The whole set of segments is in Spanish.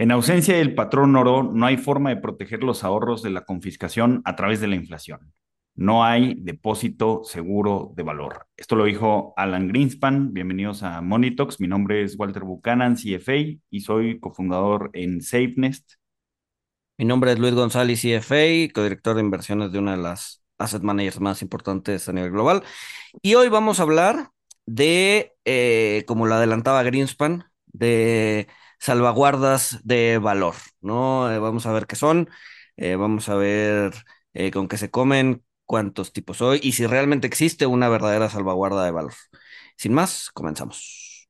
En ausencia del patrón oro, no hay forma de proteger los ahorros de la confiscación a través de la inflación. No hay depósito seguro de valor. Esto lo dijo Alan Greenspan. Bienvenidos a Monitox. Mi nombre es Walter Buchanan, CFA, y soy cofundador en SafeNest. Mi nombre es Luis González, CFA, codirector de inversiones de una de las asset managers más importantes a nivel global. Y hoy vamos a hablar de, eh, como lo adelantaba Greenspan, de salvaguardas de valor, ¿no? Eh, vamos a ver qué son, eh, vamos a ver con qué se comen, cuántos tipos hay y si realmente existe una verdadera salvaguarda de valor. Sin más, comenzamos.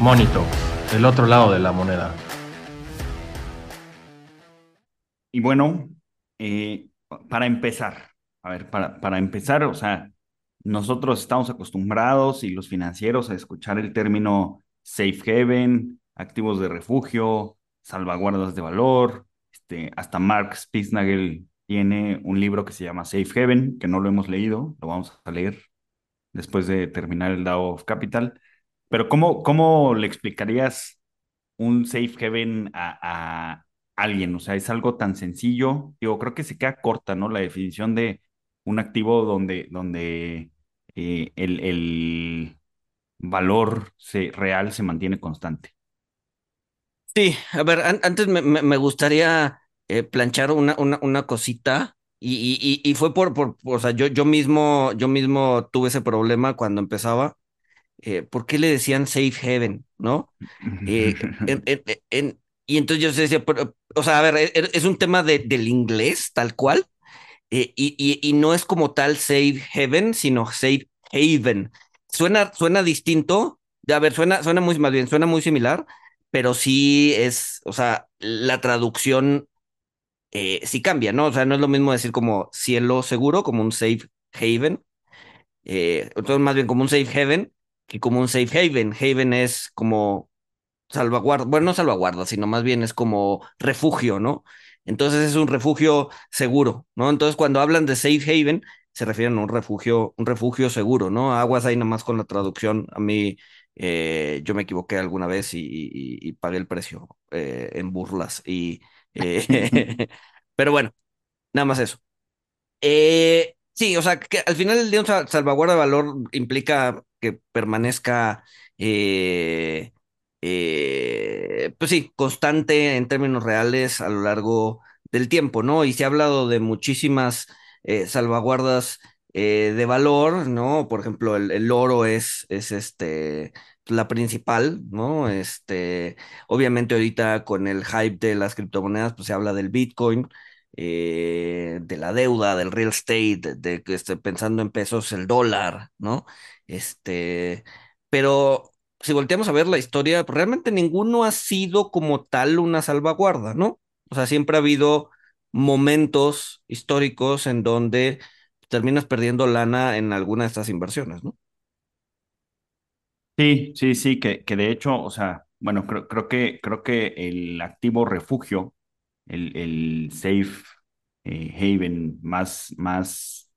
Monito, el otro lado de la moneda. Y bueno, eh, para empezar, a ver, para, para empezar, o sea, nosotros estamos acostumbrados y los financieros a escuchar el término safe haven, activos de refugio, salvaguardas de valor. Este, hasta Mark Spitznagel tiene un libro que se llama Safe Haven, que no lo hemos leído, lo vamos a leer después de terminar el DAO of Capital. Pero ¿cómo, cómo le explicarías un safe haven a, alguien? O sea, es algo tan sencillo. Digo, creo que se queda corta, ¿no? La definición de un activo donde, donde eh, el, el, valor se, real se mantiene constante. Sí, a ver, antes me, me, gustaría eh, planchar una, una, una cosita. Y, y, y, fue por, por, o sea, yo, yo mismo, yo mismo tuve ese problema cuando empezaba. Eh, ¿por qué le decían safe haven? ¿No? Eh, y entonces yo decía, o sea, a ver, e, e, es, un tema de, del inglés, tal cual, eh, y, y, no es como tal safe haven, sino safe haven. Suena, suena distinto, a ver, suena, suena muy, más bien, suena muy similar, pero sí es, o sea, la traducción sí cambia, ¿no? O sea, no es lo mismo decir como cielo seguro, como un safe haven, entonces más bien como un safe haven, que como un safe haven. Haven es como salvaguarda, bueno, no salvaguarda, sino más bien es como refugio, ¿no? Entonces es un refugio seguro, ¿no? Entonces cuando hablan de safe haven, se refieren a un refugio, un refugio seguro, ¿no? Aguas ahí nomás con la traducción. A mí, eh, yo me equivoqué alguna vez y, pagué el precio eh, en burlas. Y, eh, pero bueno, nada más eso. sí, o sea, que al final el día salvaguarda de valor implica que permanezca, eh, eh, pues sí, constante en términos reales a lo largo del tiempo, ¿no? Y se ha hablado de muchísimas eh, salvaguardas de valor, ¿no? Por ejemplo, el, oro es, es este la principal, ¿no? Este, obviamente ahorita con el hype de las criptomonedas, pues se habla del Bitcoin, de la deuda, del real estate, de que esté pensando en pesos, el dólar, ¿no? Este, pero si volteamos a ver la historia, realmente ninguno ha sido como tal una salvaguarda, ¿no? O sea, siempre ha habido momentos históricos en donde terminas perdiendo lana en alguna de estas inversiones, ¿no? Sí, sí, sí, que, que de hecho, o sea, bueno, creo, creo que, creo que el activo refugio, el, el safe eh, haven más, más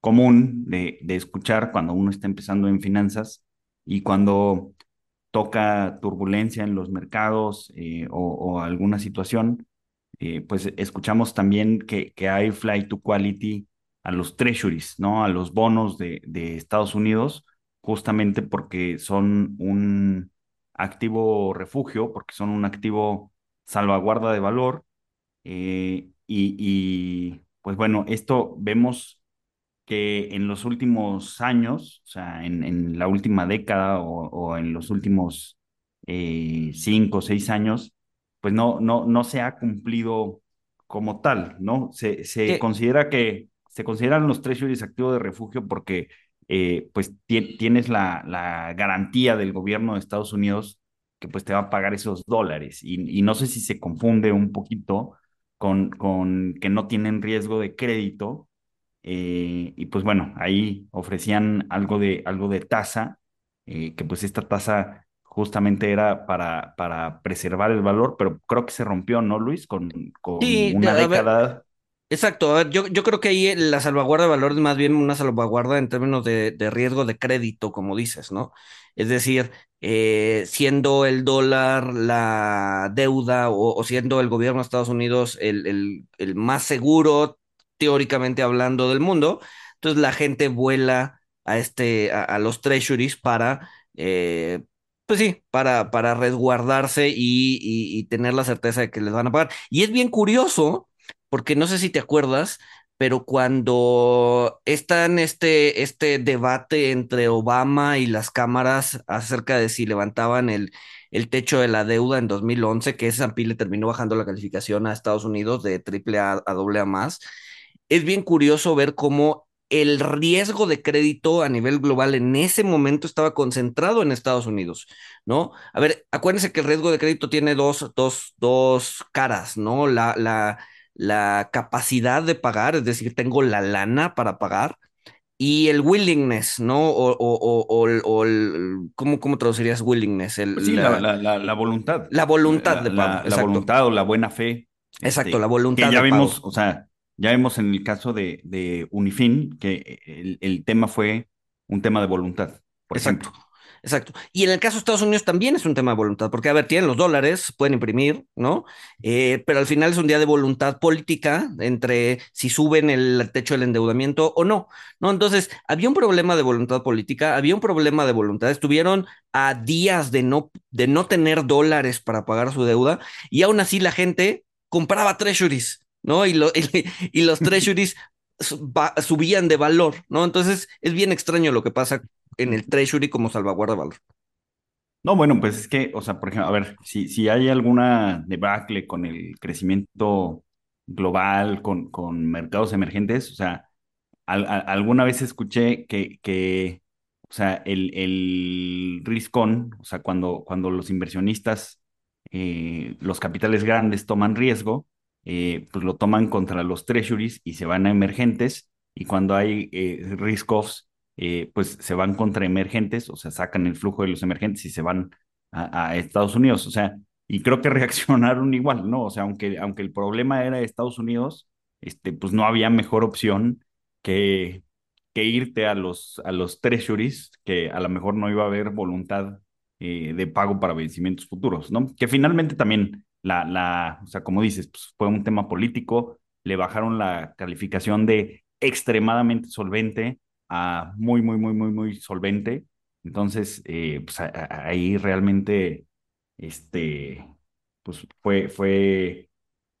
común de, escuchar cuando uno está empezando en finanzas y cuando toca turbulencia en los mercados eh, o, alguna situación, eh, pues escuchamos también que, que hay flight to quality a los treasuries, ¿no? A los bonos de, de Estados Unidos, justamente porque son un activo refugio, porque son un activo salvaguarda de valor. Eh, y, y, pues bueno, esto vemos que en los últimos años, o sea, en, la última década o, en los últimos eh, cinco o seis años, pues no, no, no se ha cumplido como tal, ¿no? Se, se considera que se consideran los treasuries activos de refugio porque eh, pues tienes la, la garantía del gobierno de Estados Unidos que pues te va a pagar esos dólares y, y no sé si se confunde un poquito con, con que no tienen riesgo de crédito eh, y pues bueno, ahí ofrecían algo de, algo de tasa, eh, que pues esta tasa justamente era para, para preservar el valor, pero creo que se rompió, ¿no, Luis? Con, con Sí, una ver, década. exacto. a ver, yo, yo creo que ahí la salvaguarda de valor es más bien una salvaguarda en términos de, de riesgo de crédito, como dices, ¿no? Es decir, eh, siendo el dólar la deuda o, siendo el gobierno de Estados Unidos el, el, más seguro, teóricamente hablando, del mundo, entonces la gente vuela a, este, a, los treasuries para... eh, Pues sí, para, para resguardarse y- y tener la certeza de que les van a pagar. Y es bien curioso, porque no sé si te acuerdas, pero cuando está en este, este debate entre Obama y las cámaras acerca de si levantaban el, el techo de la deuda en 2011, que S&P le terminó bajando la calificación a Estados Unidos de triple A a doble A más, es bien curioso ver cómo el riesgo de crédito a nivel global en ese momento estaba concentrado en Estados Unidos, ¿no? A ver, acuérdense que el riesgo de crédito tiene dos, dos, dos caras, ¿no? La, la, la capacidad de pagar, es decir, tengo la lana para pagar, y el willingness, ¿no? O, o, o, o el, ¿cómo, cómo traducirías willingness? Pues El, sí, la, la, la, la, la voluntad, la voluntad la, de pago, la, la exacto. voluntad o la buena fe, Exacto, la este, que voluntad ya de vimos, pago. o sea, ya vimos en el caso de, de Unifin que el, el tema fue un tema de voluntad, por Exacto, ejemplo. Exacto. Y en el caso de Estados Unidos también es un tema de voluntad, porque, a ver, tienen los dólares, pueden imprimir, ¿no? Eh, pero al final es un día de voluntad política entre si suben el techo del endeudamiento o no, ¿no? Entonces, había un problema de voluntad política, había un problema de voluntad. Estuvieron a días de no, de no tener dólares para pagar su deuda y aún así la gente compraba treasuries. ¿No? Y, lo- y, y los treasuries subían de valor, ¿no? Entonces es bien extraño lo que pasa en el Treasury como salvaguarda de valor. No, bueno, pues es que, o sea, por ejemplo, a ver, si, si hay alguna debacle con el crecimiento global, con, con mercados emergentes, o sea, alguna vez escuché que, que o sea, el, el risk on, o sea, cuando, cuando los inversionistas, eh, los capitales grandes toman riesgo, eh, pues lo toman contra los treasuries y se van a emergentes, y cuando hay eh, risk offs, eh, pues se van contra emergentes, o sea, sacan el flujo de los emergentes y se van a, Estados Unidos, o sea, y creo que reaccionaron igual, ¿no? O sea, aunque, aunque el problema era Estados Unidos, este, pues no había mejor opción que, que irte a los, a los treasuries, que a lo mejor no iba a haber voluntad eh, de pago para vencimientos futuros, ¿no? Que finalmente también, la, la, o sea, como dices, pues fue un tema político, le bajaron la calificación de extremadamente solvente a muy, muy, muy, muy, muy solvente. Entonces, eh, pues ahí realmente, este, pues fue, fue,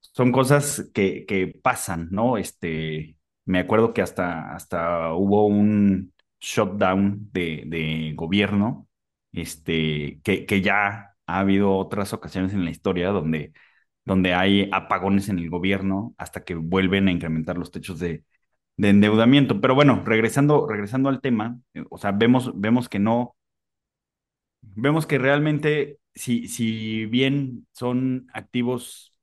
son cosas que, que pasan, ¿no? Este, me acuerdo que hasta, hasta hubo un shutdown de, de gobierno, este, que, que ya ha habido otras ocasiones en la historia donde, donde hay apagones en el gobierno hasta que vuelven a incrementar los techos de, de endeudamiento. Pero bueno, regresando, regresando al tema, eh, o sea, vemos, vemos que no, vemos que realmente, si, si bien son activos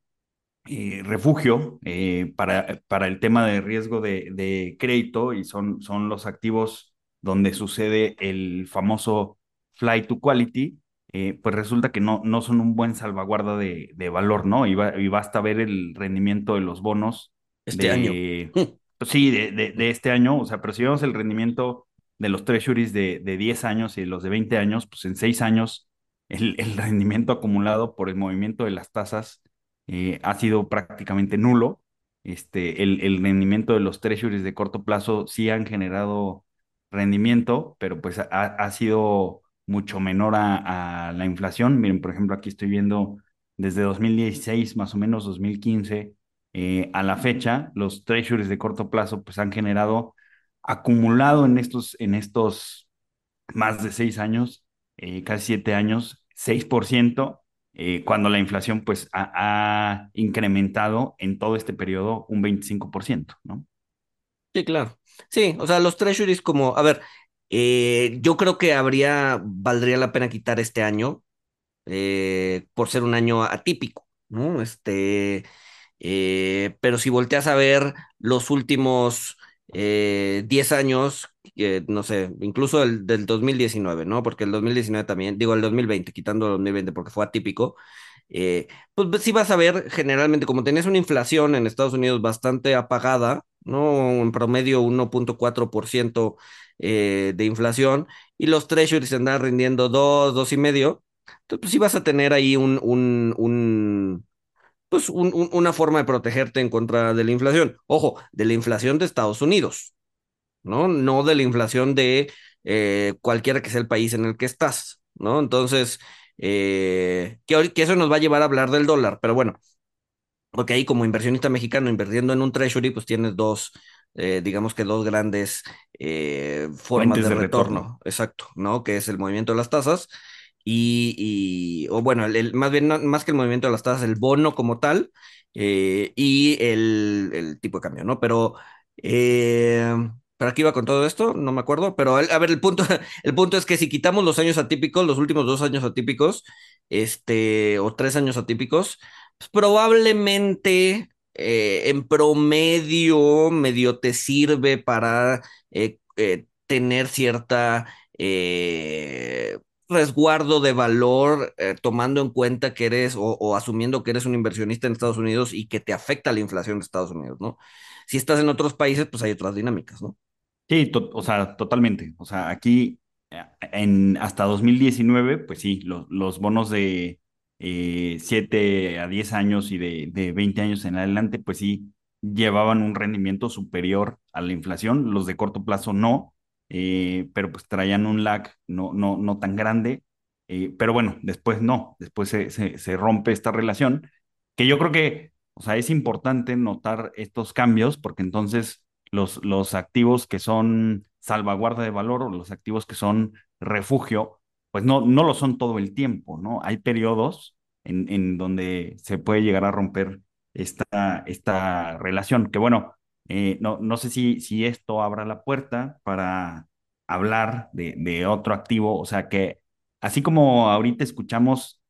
eh, refugio eh, para, para el tema de riesgo de, de crédito y son, son los activos donde sucede el famoso fly to quality, eh, pues resulta que no, no son un buen salvaguarda de, de valor, ¿no? Y, ba- y basta ver el rendimiento de los bonos Este año. de, pues sí, de, de, de este año, o sea, pero si vemos el rendimiento de los treasuries de, de 10 años y los de 20 años, pues en 6 años el, el rendimiento acumulado por el movimiento de las tasas eh, ha sido prácticamente nulo. Este, el, el rendimiento de los treasuries de corto plazo sí han generado rendimiento, pero pues ha, ha sido mucho menor a, a, la inflación. Miren, por ejemplo, aquí estoy viendo desde 2016, más o menos 2015, eh, a la fecha, los treasuries de corto plazo pues han generado acumulado en estos, en estos más de seis años, eh, casi siete años, 6%, eh, cuando la inflación pues ha, ha, incrementado en todo este periodo un 25%, ¿no? Sí, claro. Sí, o sea, los treasuries como, a ver, eh, yo creo que habría, valdría la pena quitar este año por ser un año atípico, ¿no? Este, eh, pero si volteas a ver los últimos eh, 10 años, eh, no sé, incluso el del 2019, ¿no? Porque el 2019 también, digo el 2020, quitando el 2020 porque fue atípico, eh, pues sí vas a ver generalmente como tenés una inflación en Estados Unidos bastante apagada, ¿no? En promedio 1.4% eh, de inflación y los treasuries andan rindiendo 2, 2,5%. Entonces, pues sí vas a tener ahí un, un pues un, un, una forma de protegerte en contra de la inflación. Ojo, de la inflación de Estados Unidos, ¿no? No de la inflación de eh, cualquiera que sea el país en el que estás, ¿no? Entonces, eh, que, que, eso nos va a llevar a hablar del dólar, pero bueno, porque ahí como inversionista mexicano invirtiendo en un treasury, pues tienes dos, eh, digamos que dos grandes eh, formas de, de retorno. retorno. exacto, ¿no? Que es el movimiento de las tasas y, o bueno, el, más bien, más que el movimiento de las tasas, el bono como tal eh, y el, tipo de cambio, ¿no? Pero, eh, ¿para qué iba con todo esto? No me acuerdo, pero a ver, el punto, el punto es que si quitamos los años atípicos, los últimos dos años atípicos, este, o tres años atípicos, pues probablemente eh, en promedio medio te sirve para eh, tener cierta eh, resguardo de valor, eh, tomando en cuenta que eres o, asumiendo que eres un inversionista en Estados Unidos y que te afecta la inflación de Estados Unidos, ¿no? Si estás en otros países, pues hay otras dinámicas, ¿no? Sí, o sea, totalmente. O sea, aquí en hasta 2019, pues sí, lo, los bonos de eh, 7 a 10 años y de, de 20 años en adelante, pues sí, llevaban un rendimiento superior a la inflación. Los de corto plazo no eh, pero pues traían un lag no, no, no tan grande, eh, pero bueno, después no, después se, se, se, rompe esta relación, que yo creo que, o sea, es importante notar estos cambios porque entonces los, los activos que son salvaguarda de valor o los activos que son refugio, pues no, no lo son todo el tiempo, ¿no? Hay periodos en, en donde se puede llegar a romper esta, esta relación, que bueno, eh, no, no sé si, si esto abra la puerta para hablar de, otro activo, o sea que así como ahorita escuchamos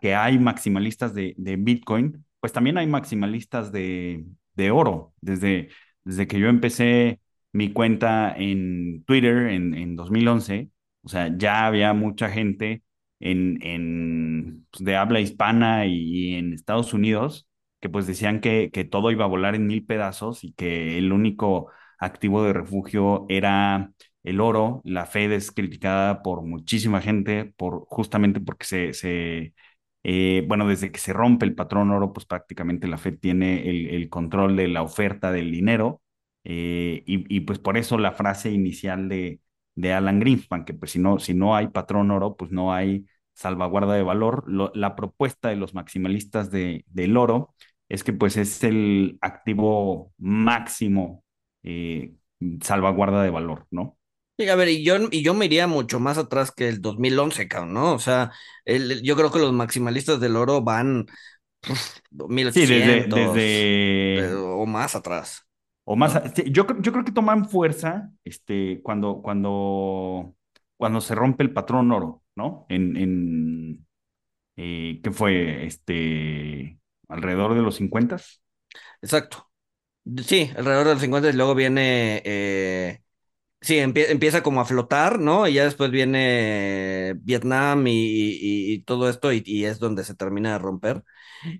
que hay maximalistas de, de, Bitcoin, pues también hay maximalistas de, de oro. Desde, desde que yo empecé mi cuenta en Twitter en, en 2011, o sea, ya había mucha gente en, en, pues de habla hispana y en Estados Unidos que pues decían que, que todo iba a volar en mil pedazos y que el único activo de refugio era el oro. La Fed es criticada por muchísima gente, por, justamente porque se, se eh, bueno, desde que se rompe el patrón oro, pues prácticamente la Fed tiene el, el control de la oferta del dinero. Eh, y, y, pues por eso la frase inicial de, de Alan Greenspan, que pues si no, si no hay patrón oro, pues no hay salvaguarda de valor. Lo, la propuesta de los maximalistas de, del oro es que pues es el activo máximo eh, salvaguarda de valor, ¿no? Sí, a ver, y yo, y yo me iría mucho más atrás que el 2011, cabrón, ¿no? O sea, el, yo creo que los maximalistas del oro van uf, 1800 sí, desde, desde... o más atrás. O más, yo, yo creo que toman fuerza este, cuando, cuando, cuando se rompe el patrón oro, ¿no? En, en eh, ¿qué fue? Este, alrededor de los 50. Exacto. Sí, alrededor de los 50 y luego viene, eh, sí, empie empieza como a flotar, ¿no? Y ya después viene Vietnam y, y, todo esto y, y, es donde se termina de romper.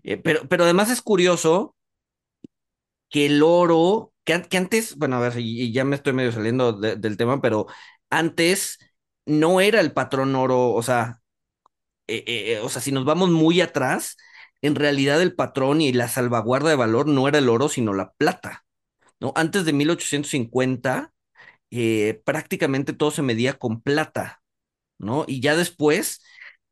Eh, pero, pero además es curioso que el oro, que, que antes, bueno, a ver, y, ya me estoy medio saliendo de, del tema, pero antes no era el patrón oro, o sea, eh, o sea, si nos vamos muy atrás, en realidad el patrón y la salvaguarda de valor no era el oro, sino la plata. ¿no? Antes de 1850, eh, prácticamente todo se medía con plata, ¿no? Y ya después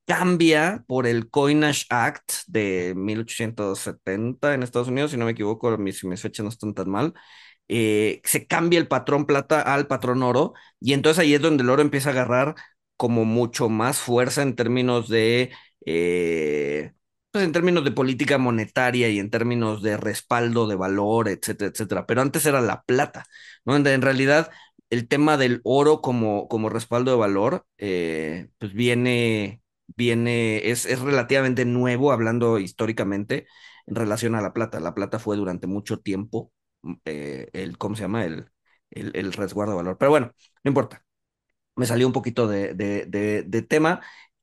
cambia por el Coinage Act de 1870 en Estados Unidos, si no me equivoco, mis, mis fechas no están tan mal. Eh, se cambia el patrón plata al patrón oro, y entonces ahí es donde el oro empieza a agarrar como mucho más fuerza en términos de eh, pues en términos de política monetaria y en términos de respaldo de valor, etcétera, etcétera. Pero antes era la plata, ¿no? En, realidad, el tema del oro como, como respaldo de valor, eh, pues viene, viene, es, es relativamente nuevo, hablando históricamente, en relación a la plata. La plata fue durante mucho tiempo, eh, el, ¿cómo se llama? El, el, el resguardo de valor. Pero bueno, no importa. Me salió un poquito de, de, de, de tema.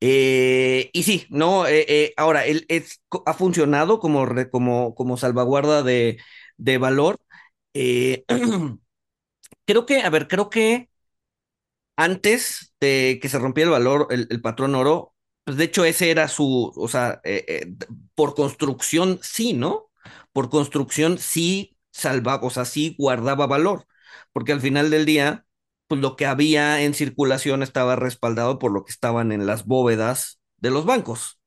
Eh, y sí, no, eh, eh, ahora, él es, ha funcionado como, como, como salvaguarda de, de valor. creo que, a ver, creo que antes de que se rompiera el valor, el, patrón oro, pues de hecho ese era su, o sea, por construcción sí, ¿no? Por construcción sí salvaba, o sea, sí guardaba valor, porque al final del día, pues lo que había en circulación estaba respaldado por lo que estaban en las bóvedas de los bancos,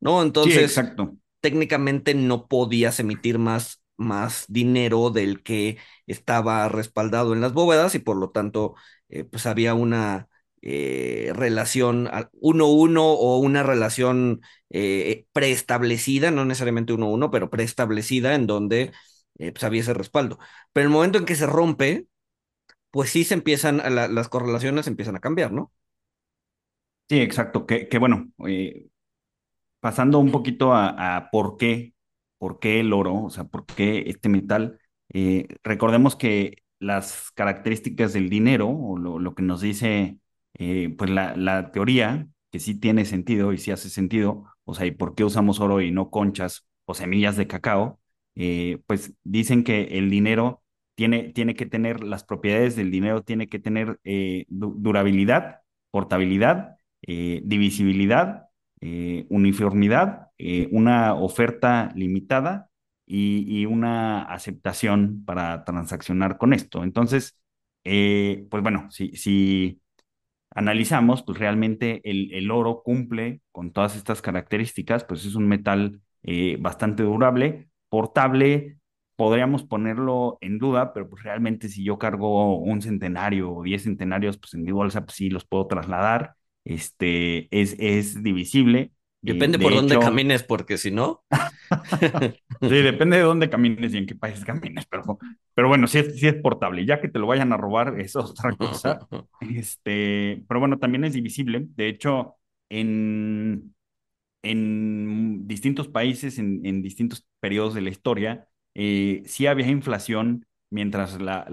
¿no? Sí, Entonces, exacto. técnicamente no podías emitir más, más dinero del que estaba respaldado en las bóvedas y por lo tanto, eh, pues había una eh, relación uno uno o una relación eh, preestablecida, no necesariamente uno uno, pero preestablecida en donde eh, pues había ese respaldo. Pero el momento en que se rompe, pues sí se empiezan, la, las correlaciones empiezan a cambiar, ¿no? Sí, exacto. Que, bueno, eh, pasando un poquito a, por qué, por qué el oro, o sea, por qué este metal, eh, recordemos que las características del dinero, o lo, que nos dice, eh, pues la, la teoría, que sí tiene sentido y sí hace sentido, o sea, y por qué usamos oro y no conchas o semillas de cacao, pues dicen que el dinero tiene, tiene que tener, las propiedades del dinero tiene que tener eh, du- durabilidad, portabilidad, eh, divisibilidad eh, uniformidad, una oferta limitada y, y, una aceptación para transaccionar con esto. Entonces, pues bueno, si, si analizamos, pues realmente el, el, oro cumple con todas estas características, pues es un metal bastante durable, portable, podríamos ponerlo en duda, pero pues realmente si yo cargo un centenario o diez centenarios, pues en mi bolsa pues sí los puedo trasladar, este, es, es divisible. Eh, Depende por de dónde camines, porque si no. sí, depende de dónde camines y en qué país camines, pero, pero bueno, sí es, sí es portable. Ya que te lo vayan a robar, eso es otra cosa. Este, pero bueno, también es divisible. De hecho, en, en distintos países, en, en distintos periodos de la historia, eh, sí había inflación mientras la,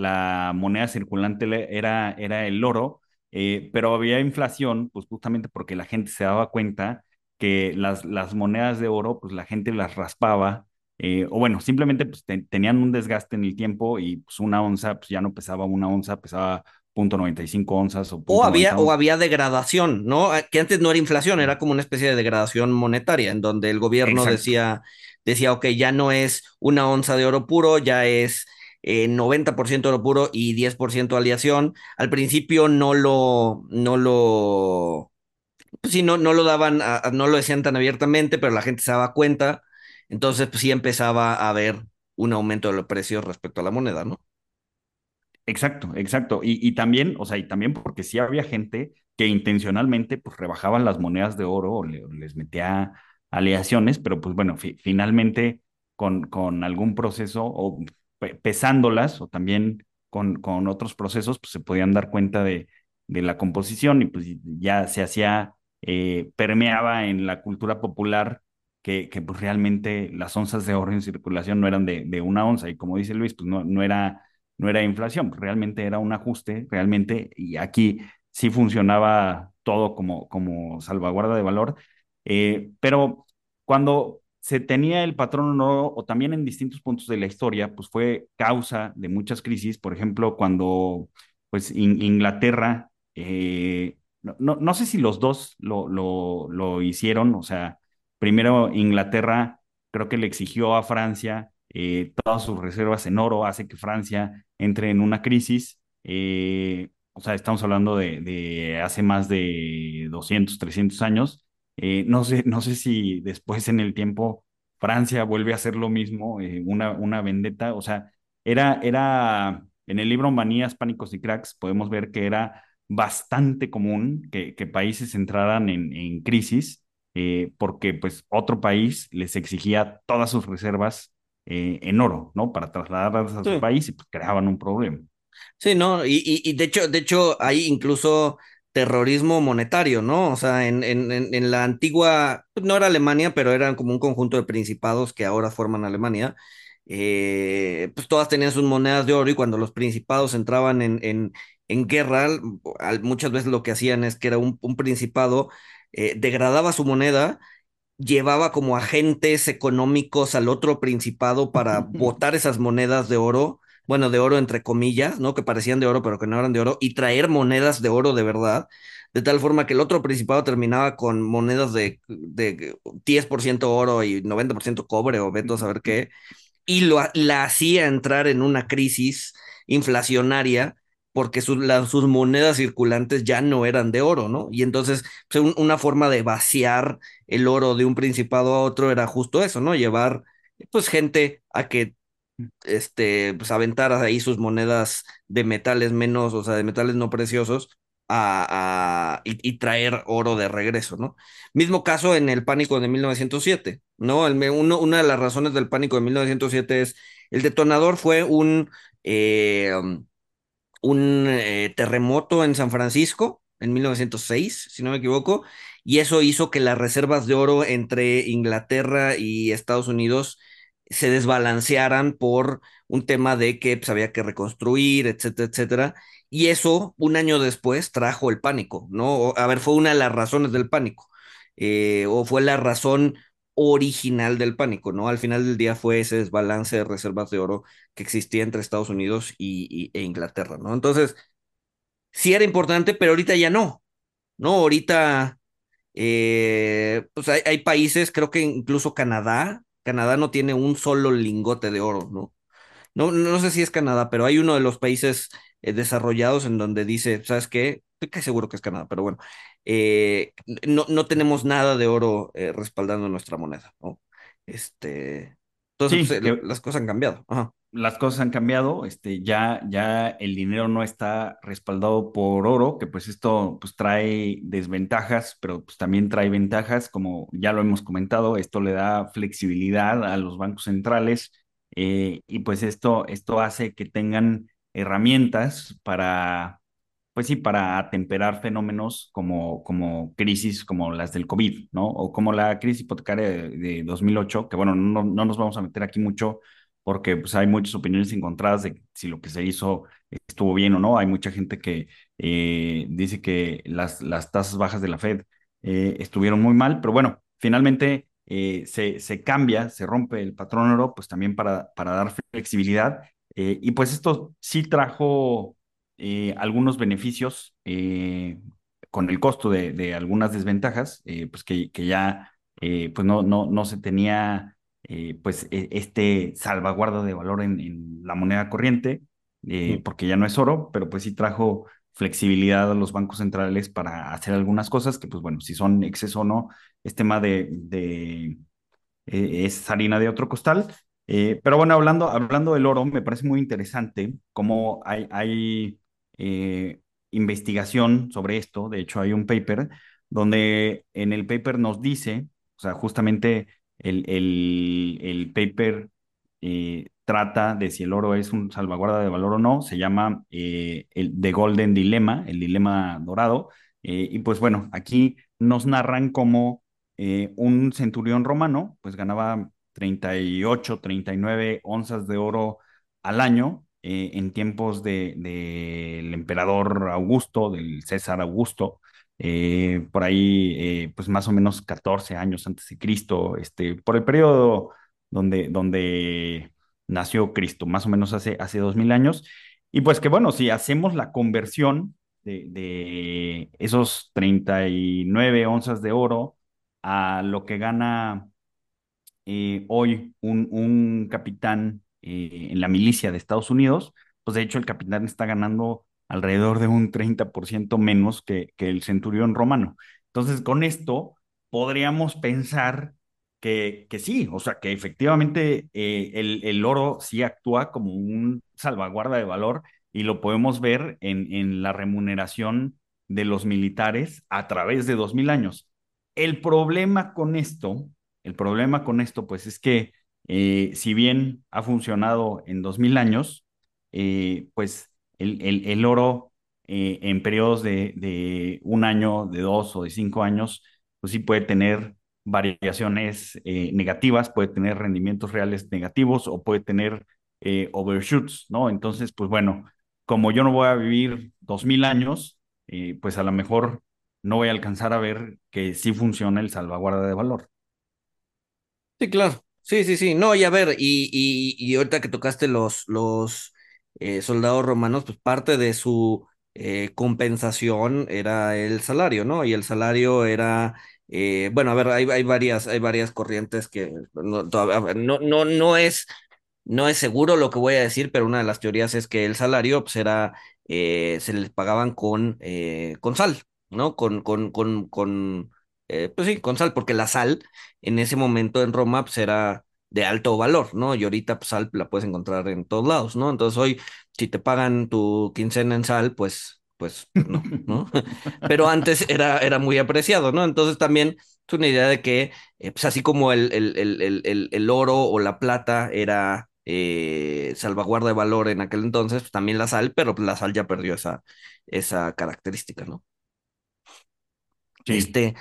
moneda circulante era, era el oro, eh, pero había inflación, pues justamente porque la gente se daba cuenta que las, monedas de oro, pues la gente las raspaba, eh, o bueno, simplemente pues te- tenían un desgaste en el tiempo y pues una onza, pues ya no pesaba una onza, pesaba punto noventa y cinco onzas o O había, o había degradación, ¿no? Ah, Que antes no era inflación, era como una especie de degradación monetaria, en donde el gobierno Exacto. decía, decía, ok, ya no es una onza de oro puro, ya es eh, 90% oro puro y 10% aleación. Al principio no lo, no lo, pues sí, no, no lo daban, a- a- no lo decían tan abiertamente, pero la gente se daba cuenta. Entonces, pues sí empezaba a haber un aumento de los precios respecto a la moneda, ¿no? Exacto, exacto. Y, y también, o sea, y también porque sí había gente que intencionalmente pues rebajaban las monedas de oro o, le- les metía aleaciones, pero pues bueno, fi- finalmente con, con algún proceso o pe- pesándolas o también con, con otros procesos, pues se podían dar cuenta de, de la composición y pues ya se hacía, eh, permeaba en la cultura popular que, que pues realmente las onzas de oro en circulación no eran de, de una onza y como dice Luis, pues no, no era no era inflación, realmente era un ajuste, realmente, y aquí sí funcionaba todo como, como salvaguarda de valor, eh, pero cuando se tenía el patrón oro, o también en distintos puntos de la historia, pues fue causa de muchas crisis, por ejemplo, cuando pues in, Inglaterra, eh, no, no, no, sé si los dos lo, lo, lo hicieron, o sea, primero Inglaterra creo que le exigió a Francia eh, todas sus reservas en oro, hace que Francia entre en una crisis. Eh, o sea, estamos hablando de, hace más de 200, 300 años. Eh, no, sé, no sé si después en el tiempo Francia vuelve a hacer lo mismo, una, una vendetta. O sea, era, era en el libro Manías, Pánicos y Cracks, podemos ver que era bastante común que, países entraran en, crisis porque pues otro país les exigía todas sus reservas eh, en oro, ¿no? Para trasladarlas a su país y pues creaban un problema. Sí, ¿no? Y, y, y de hecho, de hecho, hay incluso terrorismo monetario, ¿no? O sea, en, en, en, en la antigua, pues, no era Alemania, pero eran como un conjunto de principados que ahora forman Alemania. eh, pues todas tenían sus monedas de oro y cuando los principados entraban en, en, en guerra, muchas veces lo que hacían es que era un, un principado, eh, degradaba su moneda llevaba como agentes económicos al otro principado para botar esas monedas de oro, bueno, de oro entre comillas, ¿no? Que parecían de oro, pero que no eran de oro, y traer monedas de oro de verdad, de tal forma que el otro principado terminaba con monedas de, de 10% oro y 90% cobre o veto a saber qué, y lo, la hacía entrar en una crisis inflacionaria porque sus monedas circulantes ya no eran de oro, ¿no? Y entonces pues, una forma de vaciar el oro de un principado a otro era justo eso, ¿no? Llevar pues gente a que este pues aventara ahí sus monedas de metales menos, o sea, de metales no preciosos a, y, traer oro de regreso, ¿no? Mismo caso en el pánico de 1907, ¿no? El, uno, una de las razones del pánico de 1907 es el detonador fue un eh, un eh, terremoto en San Francisco en 1906, si no me equivoco, y eso hizo que las reservas de oro entre Inglaterra y Estados Unidos se desbalancearan por un tema de que pues, había que reconstruir, etcétera, etcétera. Y eso, un año después, trajo el pánico, ¿no? A ver, fue una de las razones del pánico, eh, o fue la razón original del pánico, ¿no? Al final del día fue ese desbalance de reservas de oro que existía entre Estados Unidos y, e Inglaterra, ¿no? Entonces, sí era importante, pero ahorita ya no, ¿no? Ahorita, eh, pues hay, países, creo que incluso Canadá, Canadá no tiene un solo lingote de oro, ¿no? No, no sé si es Canadá, pero hay uno de los países eh, desarrollados en donde dice, ¿sabes qué? Estoy seguro que es Canadá, pero bueno, eh, no, no, tenemos nada de oro eh, respaldando nuestra moneda, ¿no? Este, entonces, pues, las cosas han cambiado. Las cosas han cambiado, este, ya, ya el dinero no está respaldado por oro, que pues esto pues trae desventajas, pero pues también trae ventajas, como ya lo hemos comentado, esto le da flexibilidad a los bancos centrales y pues esto, esto hace que tengan herramientas para, pues sí, para atemperar fenómenos como, como crisis como las del COVID, ¿no? O como la crisis hipotecaria de, 2008, que bueno, no, no, nos vamos a meter aquí mucho porque pues hay muchas opiniones encontradas de si lo que se hizo estuvo bien o no. Hay mucha gente que eh, dice que las, las tasas bajas de la Fed eh, estuvieron muy mal, pero bueno, finalmente eh, se, se cambia, se rompe el patrón oro, pues también para, para dar flexibilidad eh, y pues esto sí trajo eh, algunos beneficios eh, con el costo de, algunas desventajas, pues que, que ya pues no, no, no se tenía pues e, este salvaguarda de valor en, la moneda corriente, porque ya no es oro, pero pues sí trajo flexibilidad a los bancos centrales para hacer algunas cosas que pues bueno, si son exceso o no, es tema de, de es harina de otro costal, eh, pero bueno, hablando, hablando del oro, me parece muy interesante cómo hay, hay eh, investigación sobre esto. De hecho, hay un paper donde en el paper nos dice, o sea, justamente el, el, paper eh, trata de si el oro es un salvaguarda de valor o no. Se llama el The Golden Dilemma, el dilema dorado. y pues bueno, aquí nos narran cómo un centurión romano pues ganaba 38, 39 onzas de oro al año eh, en tiempos del de, emperador Augusto, del César Augusto, eh, por ahí, eh, pues más o menos 14 años antes de Cristo, este, por el periodo donde, donde nació Cristo, más o menos hace, hace 2000 años. Y pues que bueno, si hacemos la conversión de, de esos 39 onzas de oro a lo que gana hoy un, un capitán eh, en la milicia de Estados Unidos, pues de hecho el capitán está ganando alrededor de un 30% menos que, el centurión romano. Entonces, con esto podríamos pensar que, que sí, o sea, que efectivamente eh, el, el, oro sí actúa como un salvaguarda de valor y lo podemos ver en, en la remuneración de los militares a través de dos mil años. El problema con esto el problema con esto, pues, es que eh, si bien ha funcionado en 2000 años, eh, pues el, oro eh, en periodos de, de, un año, de dos o de cinco años, pues sí puede tener variaciones negativas, puede tener rendimientos reales negativos o puede tener overshoots, ¿no? Entonces, pues bueno, como yo no voy a vivir dos mil años, pues a lo mejor no voy a alcanzar a ver que sí funciona el salvaguarda de valor. Sí, claro. Sí, sí, sí. No, y a ver, y, y, y ahorita que tocaste los, los eh, soldados romanos, pues parte de su eh, compensación era el salario, ¿no? Y el salario era, eh, bueno, a ver, hay, hay varias, hay varias corrientes que no, no, no, no es, no es seguro lo que voy a decir, pero una de las teorías es que el salario, pues era, eh, se les pagaban con, con sal, ¿no? Con, con, con, con, eh, pues sí, con sal, porque la sal en ese momento en Roma, pues era de alto valor, ¿no? Y ahorita pues, sal la puedes encontrar en todos lados, ¿no? Entonces hoy, si te pagan tu quincena en sal, pues, pues, pues no, ¿no? Pero antes era, era muy apreciado, ¿no? Entonces también es una idea de que, eh, pues así como el, el, el, el, el oro o la plata era eh, salvaguarda de valor en aquel entonces, pues también la sal, pero la sal ya perdió esa, esa característica, ¿no? Sí. Este,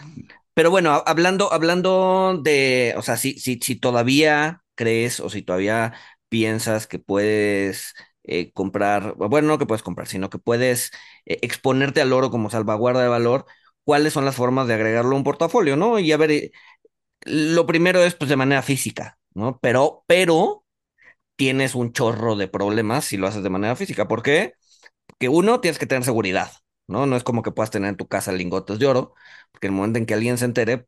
pero bueno, hablando, hablando de, o sea, si, si, si todavía crees o si todavía piensas que puedes eh, comprar, bueno, no que puedes comprar, sino que puedes eh, exponerte al oro como salvaguarda de valor, ¿cuáles son las formas de agregarlo a un portafolio, no? Y a ver, eh, lo primero es pues de manera física, ¿no? Pero, pero tienes un chorro de problemas si lo haces de manera física. ¿Por qué? Porque uno, tienes que tener seguridad. ¿no? No es como que puedas tener en tu casa lingotes de oro, porque en el momento en que alguien se entere,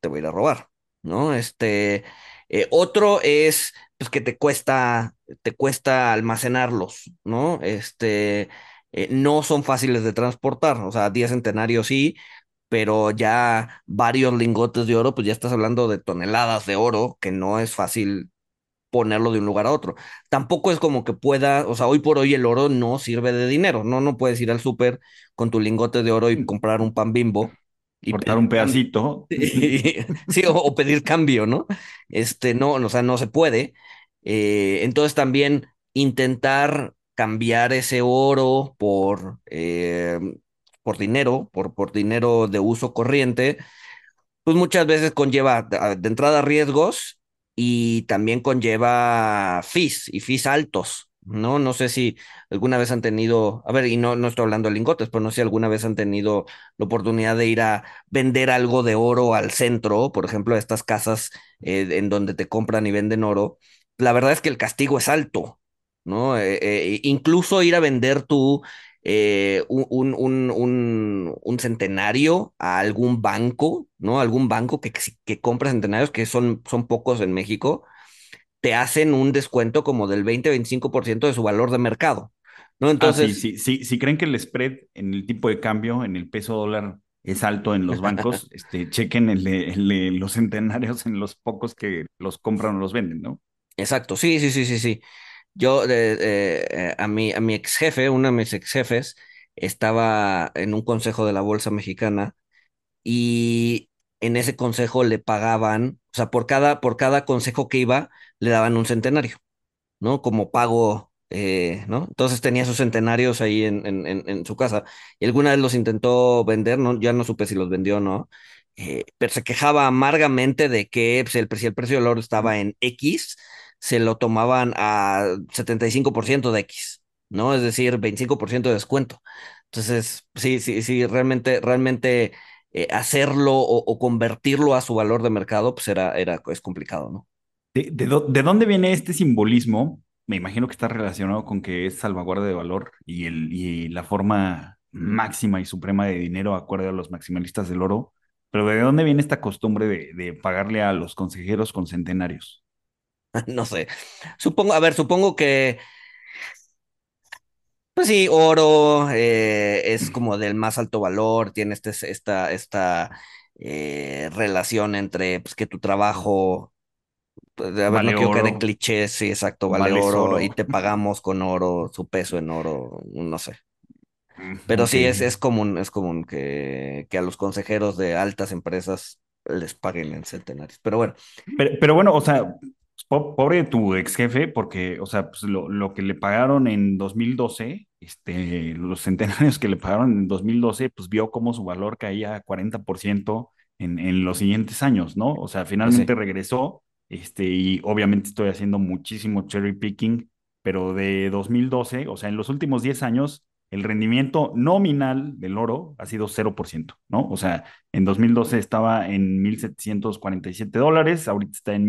te va a ir a robar, ¿no? Este, eh, otro es, pues, que te cuesta, te cuesta almacenarlos, ¿no? Este, eh, no son fáciles de transportar, o sea, 10 centenarios sí, pero ya varios lingotes de oro, pues ya estás hablando de toneladas de oro, que no es fácil ponerlo de un lugar a otro. Tampoco es como que pueda, o sea, hoy por hoy el oro no sirve de dinero, no, no puedes ir al súper con tu lingote de oro y comprar un pan bimbo. Y cortar un pedacito. sí, o, o, pedir cambio, ¿no? Este, no, o sea, no se puede. Eh, entonces también intentar cambiar ese oro por, eh, por dinero, por, por dinero de uso corriente, pues muchas veces conlleva de entrada riesgos y también conlleva fees y fees altos, ¿no? No sé si alguna vez han tenido, a ver, y no, no estoy hablando de lingotes, pero no sé si alguna vez han tenido la oportunidad de ir a vender algo de oro al centro, por ejemplo, estas casas eh, en donde te compran y venden oro. La verdad es que el castigo es alto, ¿no? Eh, eh, incluso ir a vender eh, un, un, un, un, centenario a algún banco, ¿no? Algún banco que, que compra centenarios, que son, son pocos en México, te hacen un descuento como del 20-25% de su valor de mercado, ¿no? Entonces... Ah, sí, sí, sí, si creen que el spread en el tipo de cambio, en el peso dólar, es alto en los bancos, este, chequen el el los centenarios en los pocos que los compran o los venden, ¿no? Exacto, sí, sí, sí, sí, sí. Yo, eh, eh, a, mi, a mi ex jefe, uno de mis ex jefes, estaba en un consejo de la Bolsa Mexicana y en ese consejo le pagaban, o sea, por cada, por cada consejo que iba, le daban un centenario, ¿no? Como pago, eh, ¿no? Entonces tenía sus centenarios ahí en, en, en, su casa y alguna vez los intentó vender, ¿no? Ya no supe si los vendió o no, eh, pero se quejaba amargamente de que pues, el, si el precio del oro estaba en X, se lo tomaban a 75% de X, ¿no? Es decir, 25% de descuento. Entonces, sí, sí, sí, realmente, realmente eh, hacerlo o, o, convertirlo a su valor de mercado, pues era, era es complicado, ¿no? ¿De, de, de dónde viene este simbolismo? Me imagino que está relacionado con que es salvaguarda de valor y, el, y la forma máxima y suprema de dinero, acuerdo a los maximalistas del oro. Pero ¿de dónde viene esta costumbre de, de pagarle a los consejeros con centenarios? no sé. Supongo, a ver, supongo que. Pues sí, oro eh, es como del más alto valor, tiene este, esta, esta eh, relación entre pues, que tu trabajo. Pues, a ver, vale no quiero caer en clichés, sí, exacto, vale, vale oro, oro, y te pagamos con oro, su peso en oro, no sé. Pero okay. sí, es, es común, es común que, que a los consejeros de altas empresas les paguen en centenarios. Pero bueno. Pero, pero bueno, o sea, pobre de tu ex jefe, porque, o sea, pues lo, lo, que le pagaron en 2012, este, los centenarios que le pagaron en 2012, pues vio cómo su valor caía 40% en, en los siguientes años, ¿no? O sea, finalmente regresó, este, y obviamente estoy haciendo muchísimo cherry picking, pero de 2012, o sea, en los últimos 10 años, el rendimiento nominal del oro ha sido 0%, ¿no? O sea, en 2012 estaba en 1.747 dólares, ahorita está en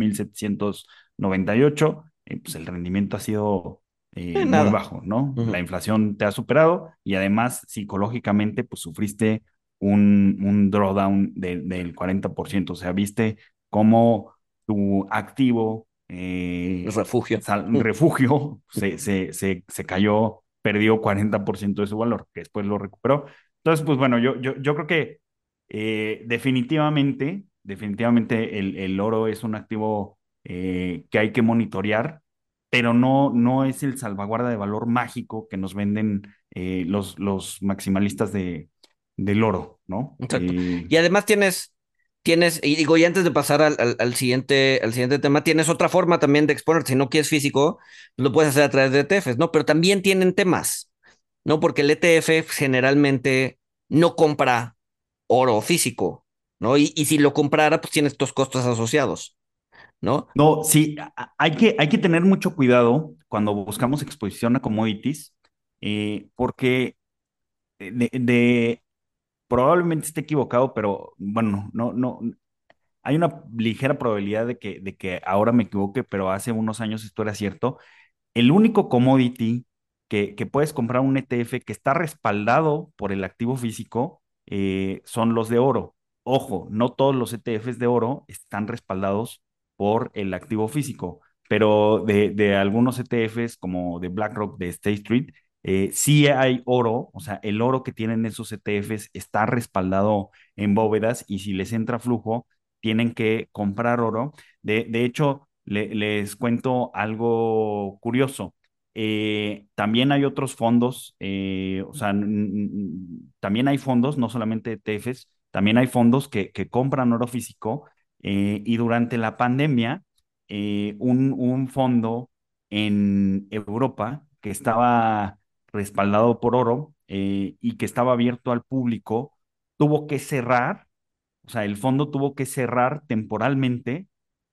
1.798, eh, pues el rendimiento ha sido eh, Eh, muy nada. bajo, ¿no? La inflación te ha superado y además psicológicamente pues sufriste un, un drawdown de- del 40%, o sea, viste cómo tu activo, eh, Refugio. sal- Mm. refugio, se, se, se, se cayó, perdió 40% de su valor, que después lo recuperó. Entonces, pues bueno, yo, yo, yo creo que eh, definitivamente, definitivamente el, el oro es un activo eh, que hay que monitorear pero no, no es el salvaguarda de valor mágico que nos venden eh, los, los maximalistas de, del oro, ¿no? Exacto. Eh, Y además tienes, tienes, y digo, y antes de pasar al, al, al siguiente, al siguiente tema, tienes otra forma también de exponerte. Si no quieres físico, lo puedes hacer a través de ETFs, ¿no? Pero también tienen temas, ¿no? Porque el ETF generalmente no compra oro físico, ¿no? Y, y si lo comprara, pues tiene estos costos asociados, ¿no? no, sí, hay que, hay que tener mucho cuidado cuando buscamos exposición a commodities, eh, porque de- probablemente esté equivocado, pero bueno, no, no, hay una ligera probabilidad de que, de que ahora me equivoque, pero hace unos años esto era cierto. El único commodity que, que puedes comprar un ETF que está respaldado por el activo físico eh, son los de oro. Ojo, no todos los ETFs de oro están respaldados por el activo físico, pero de, de algunos ETFs como de BlackRock, de State Street, eh, sí hay oro, o sea, el oro que tienen esos ETFs está respaldado en bóvedas y si les entra flujo, tienen que comprar oro. De, de hecho, le, les cuento algo curioso. Eh, también hay otros fondos, eh, o sea, también hay fondos, no solamente ETFs, también hay fondos que, que compran oro físico eh, y durante la pandemia, eh, un, un fondo en Europa que estaba respaldado por oro eh, y que estaba abierto al público, tuvo que cerrar, o sea, el fondo tuvo que cerrar temporalmente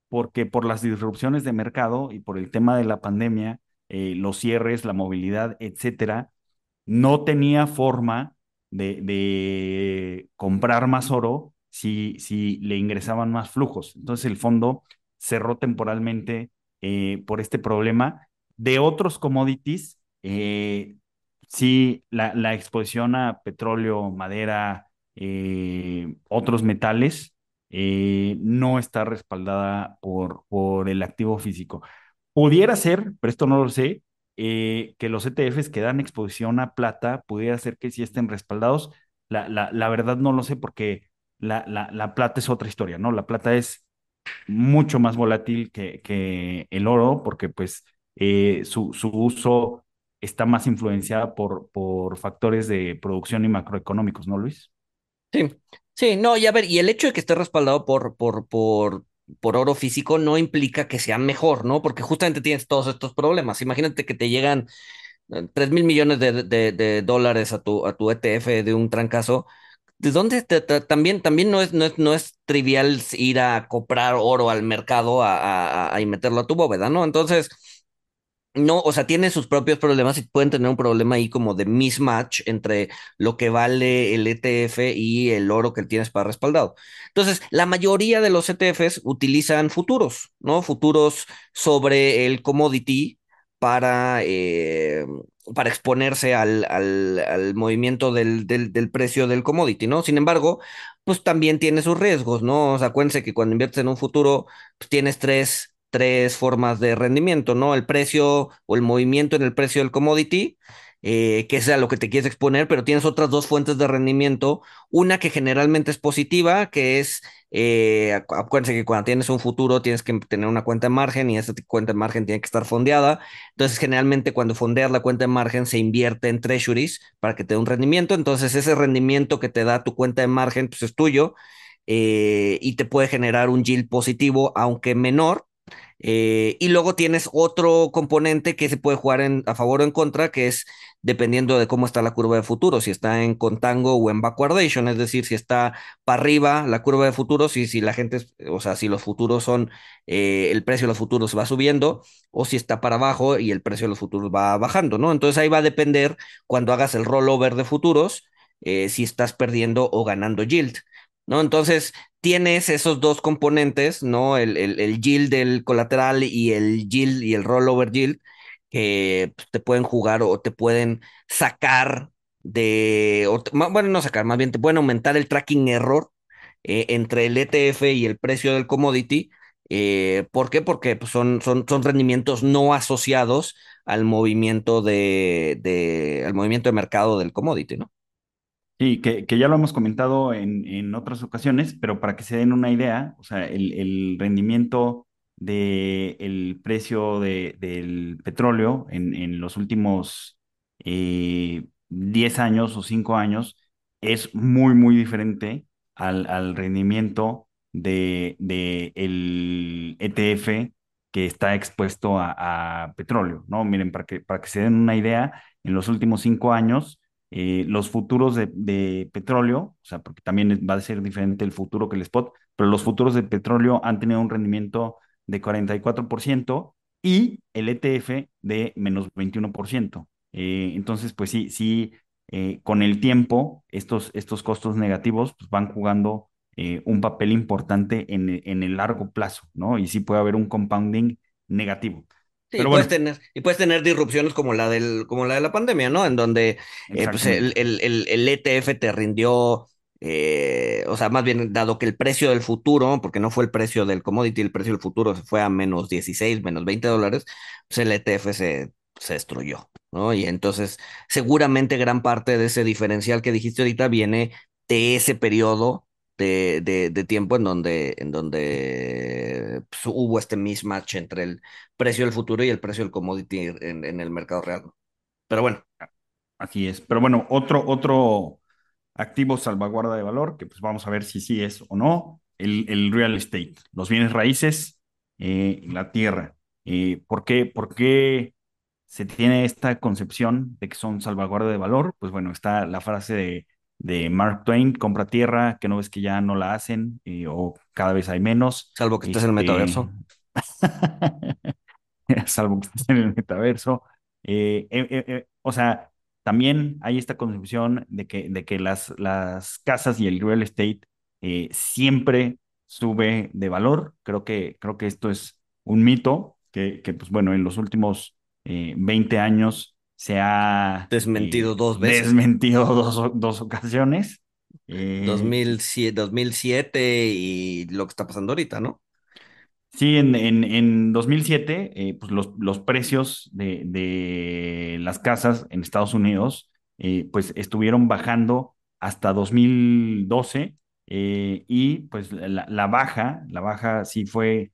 porque por las disrupciones de mercado y por el tema de la pandemia, eh, los cierres, la movilidad, etcétera, no tenía forma de, de comprar más oro si, si, le ingresaban más flujos. Entonces el fondo cerró temporalmente eh, por este problema. De otros commodities, eh, sí, la, la, exposición a petróleo, madera, eh, otros metales, eh, no está respaldada por, por el activo físico. Pudiera ser, pero esto no lo sé, que los ETFs que dan exposición a plata, pudiera ser que sí estén respaldados. La, la, la verdad no lo sé porque la, la, la, plata es otra historia, ¿no? La plata es mucho más volátil que, que el oro porque pues eh, su, su, uso está más influenciada por, por factores de producción y macroeconómicos, ¿no, Luis? Sí, sí, no, y a ver, y el hecho de que esté respaldado por, por, por, por oro físico no implica que sea mejor, ¿no? Porque justamente tienes todos estos problemas. Imagínate que te llegan 3 mil millones de, de, de, dólares a tu, a tu ETF de un trancazo. ¿De dónde también, también no es, no, es, no es trivial ir a comprar oro al mercado a, a, a, y meterlo a tu bóveda, ¿no? Entonces, no, o sea, tiene sus propios problemas y pueden tener un problema ahí como de mismatch entre lo que vale el ETF y el oro que tienes para respaldado. Entonces, la mayoría de los ETFs utilizan futuros, ¿no? Futuros sobre el commodity para, eh, para exponerse al, al, al movimiento del, del, del, precio del commodity, ¿no? Sin embargo, pues también tiene sus riesgos, ¿no? O sea, acuérdense que cuando inviertes en un futuro, pues tienes tres tres formas de rendimiento, ¿no? El precio o el movimiento en el precio del commodity, eh, que es a lo que te quieres exponer, pero tienes otras dos fuentes de rendimiento. Una que generalmente es positiva, que es, eh, acuérdense que cuando tienes un futuro tienes que tener una cuenta de margen y esa cuenta de margen tiene que estar fondeada. Entonces, generalmente cuando fondeas la cuenta de margen se invierte en treasuries para que te dé un rendimiento. Entonces, ese rendimiento que te da tu cuenta de margen, pues es tuyo. Eh, y te puede generar un yield positivo, aunque menor, Eh, y luego tienes otro componente que se puede jugar a favor o en contra, que es dependiendo de cómo está la curva de futuro, si está en contango o en backwardation, es decir, si está para arriba la curva de futuros y si la gente, o sea, si los futuros son, eh, el precio de los futuros va subiendo o si está para abajo y el precio de los futuros va bajando, ¿no? Entonces ahí va a depender cuando hagas el rollover de futuros, eh, si estás perdiendo o ganando yield. ¿no? Entonces, tienes esos dos componentes, ¿no? El, el, yield del colateral y el yield y el rollover yield, que pues, te pueden jugar o te pueden sacar de, bueno, no sacar, más bien te pueden aumentar el tracking error eh, entre el ETF y el precio del commodity. Eh, ¿Por qué? Porque pues, son, son, son rendimientos no asociados al movimiento de, de, al movimiento de mercado del commodity, ¿no? Sí, que, ya lo hemos comentado en, en, otras ocasiones, pero para que se den una idea, o sea, el, el rendimiento del precio de, del petróleo en, en los últimos eh, 10 años o 5 años es muy, muy diferente al, al rendimiento de, de, el ETF que está expuesto a, a, petróleo, ¿no? Miren, para que, para que se den una idea, en los últimos 5 años eh, los futuros de, petróleo, o sea, porque también va a ser diferente el futuro que el spot, pero los futuros de petróleo han tenido un rendimiento de 44% y el ETF de menos 21%. Eh, entonces, pues sí, sí, eh, con el tiempo, estos, estos costos negativos pues, van jugando eh, un papel importante en, en el largo plazo, ¿no? Y sí puede haber un compounding negativo. Sí, Pero y, puedes tener, y puedes tener disrupciones como la, del, como la de la pandemia, ¿no? En donde eh, pues el, el, el, ETF te rindió, eh, o sea, más bien, dado que el precio del futuro, porque no fue el precio del commodity, el precio del futuro se fue a menos 16, menos 20 dólares, pues el ETF se, se destruyó, ¿no? Y entonces, seguramente gran parte de ese diferencial que dijiste ahorita viene de ese periodo de, de, tiempo en donde, en donde pues, hubo este mismatch entre el precio del futuro y el precio del commodity en, en el mercado real. Pero bueno. Así es. Pero bueno, otro, otro activo salvaguarda de valor, que pues vamos a ver si sí es o no, el, el real estate, los bienes raíces, eh, la tierra. Eh, ¿por, qué, ¿Por qué se tiene esta concepción de que son salvaguarda de valor? Pues bueno, está la frase de de Mark Twain, compra tierra, que no ves que ya no la hacen eh, o cada vez hay menos. Salvo que estés en el este, metaverso. Salvo que estés en el metaverso. Eh, eh, o sea, también hay esta concepción de que, de que las, las casas y el real estate siempre sube de valor. Creo que, creo que esto es un mito que, que pues bueno, en los últimos 20 años se ha desmentido eh, dos veces. Desmentido dos, dos ocasiones. 2007, eh, 2007 y lo que está pasando ahorita, ¿no? Sí, en, en, en 2007, eh, pues los, los precios de, de, las casas en Estados Unidos, pues estuvieron bajando hasta 2012 y pues la, la, baja, la baja sí fue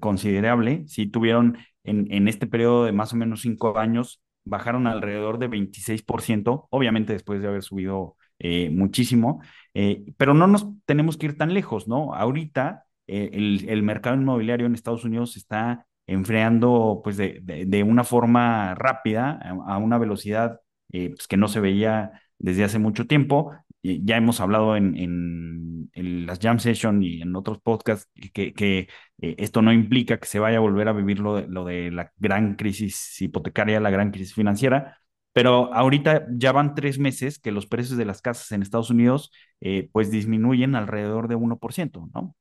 considerable, sí tuvieron en, en este periodo de más o menos cinco años bajaron alrededor de 26%, obviamente después de haber subido eh, muchísimo, eh, pero no nos tenemos que ir tan lejos, ¿no? Ahorita eh, el, mercado inmobiliario en Estados Unidos está enfriando pues de, una forma rápida, a, a una velocidad pues, que no se veía desde hace mucho tiempo. Ya hemos hablado en, en, las jam session y en otros podcasts que, eh, esto no implica que se vaya a volver a vivir lo de, lo de la gran crisis hipotecaria, la gran crisis financiera, pero ahorita ya van tres meses que los precios de las casas en Estados Unidos eh, pues disminuyen alrededor de 1%, ¿no?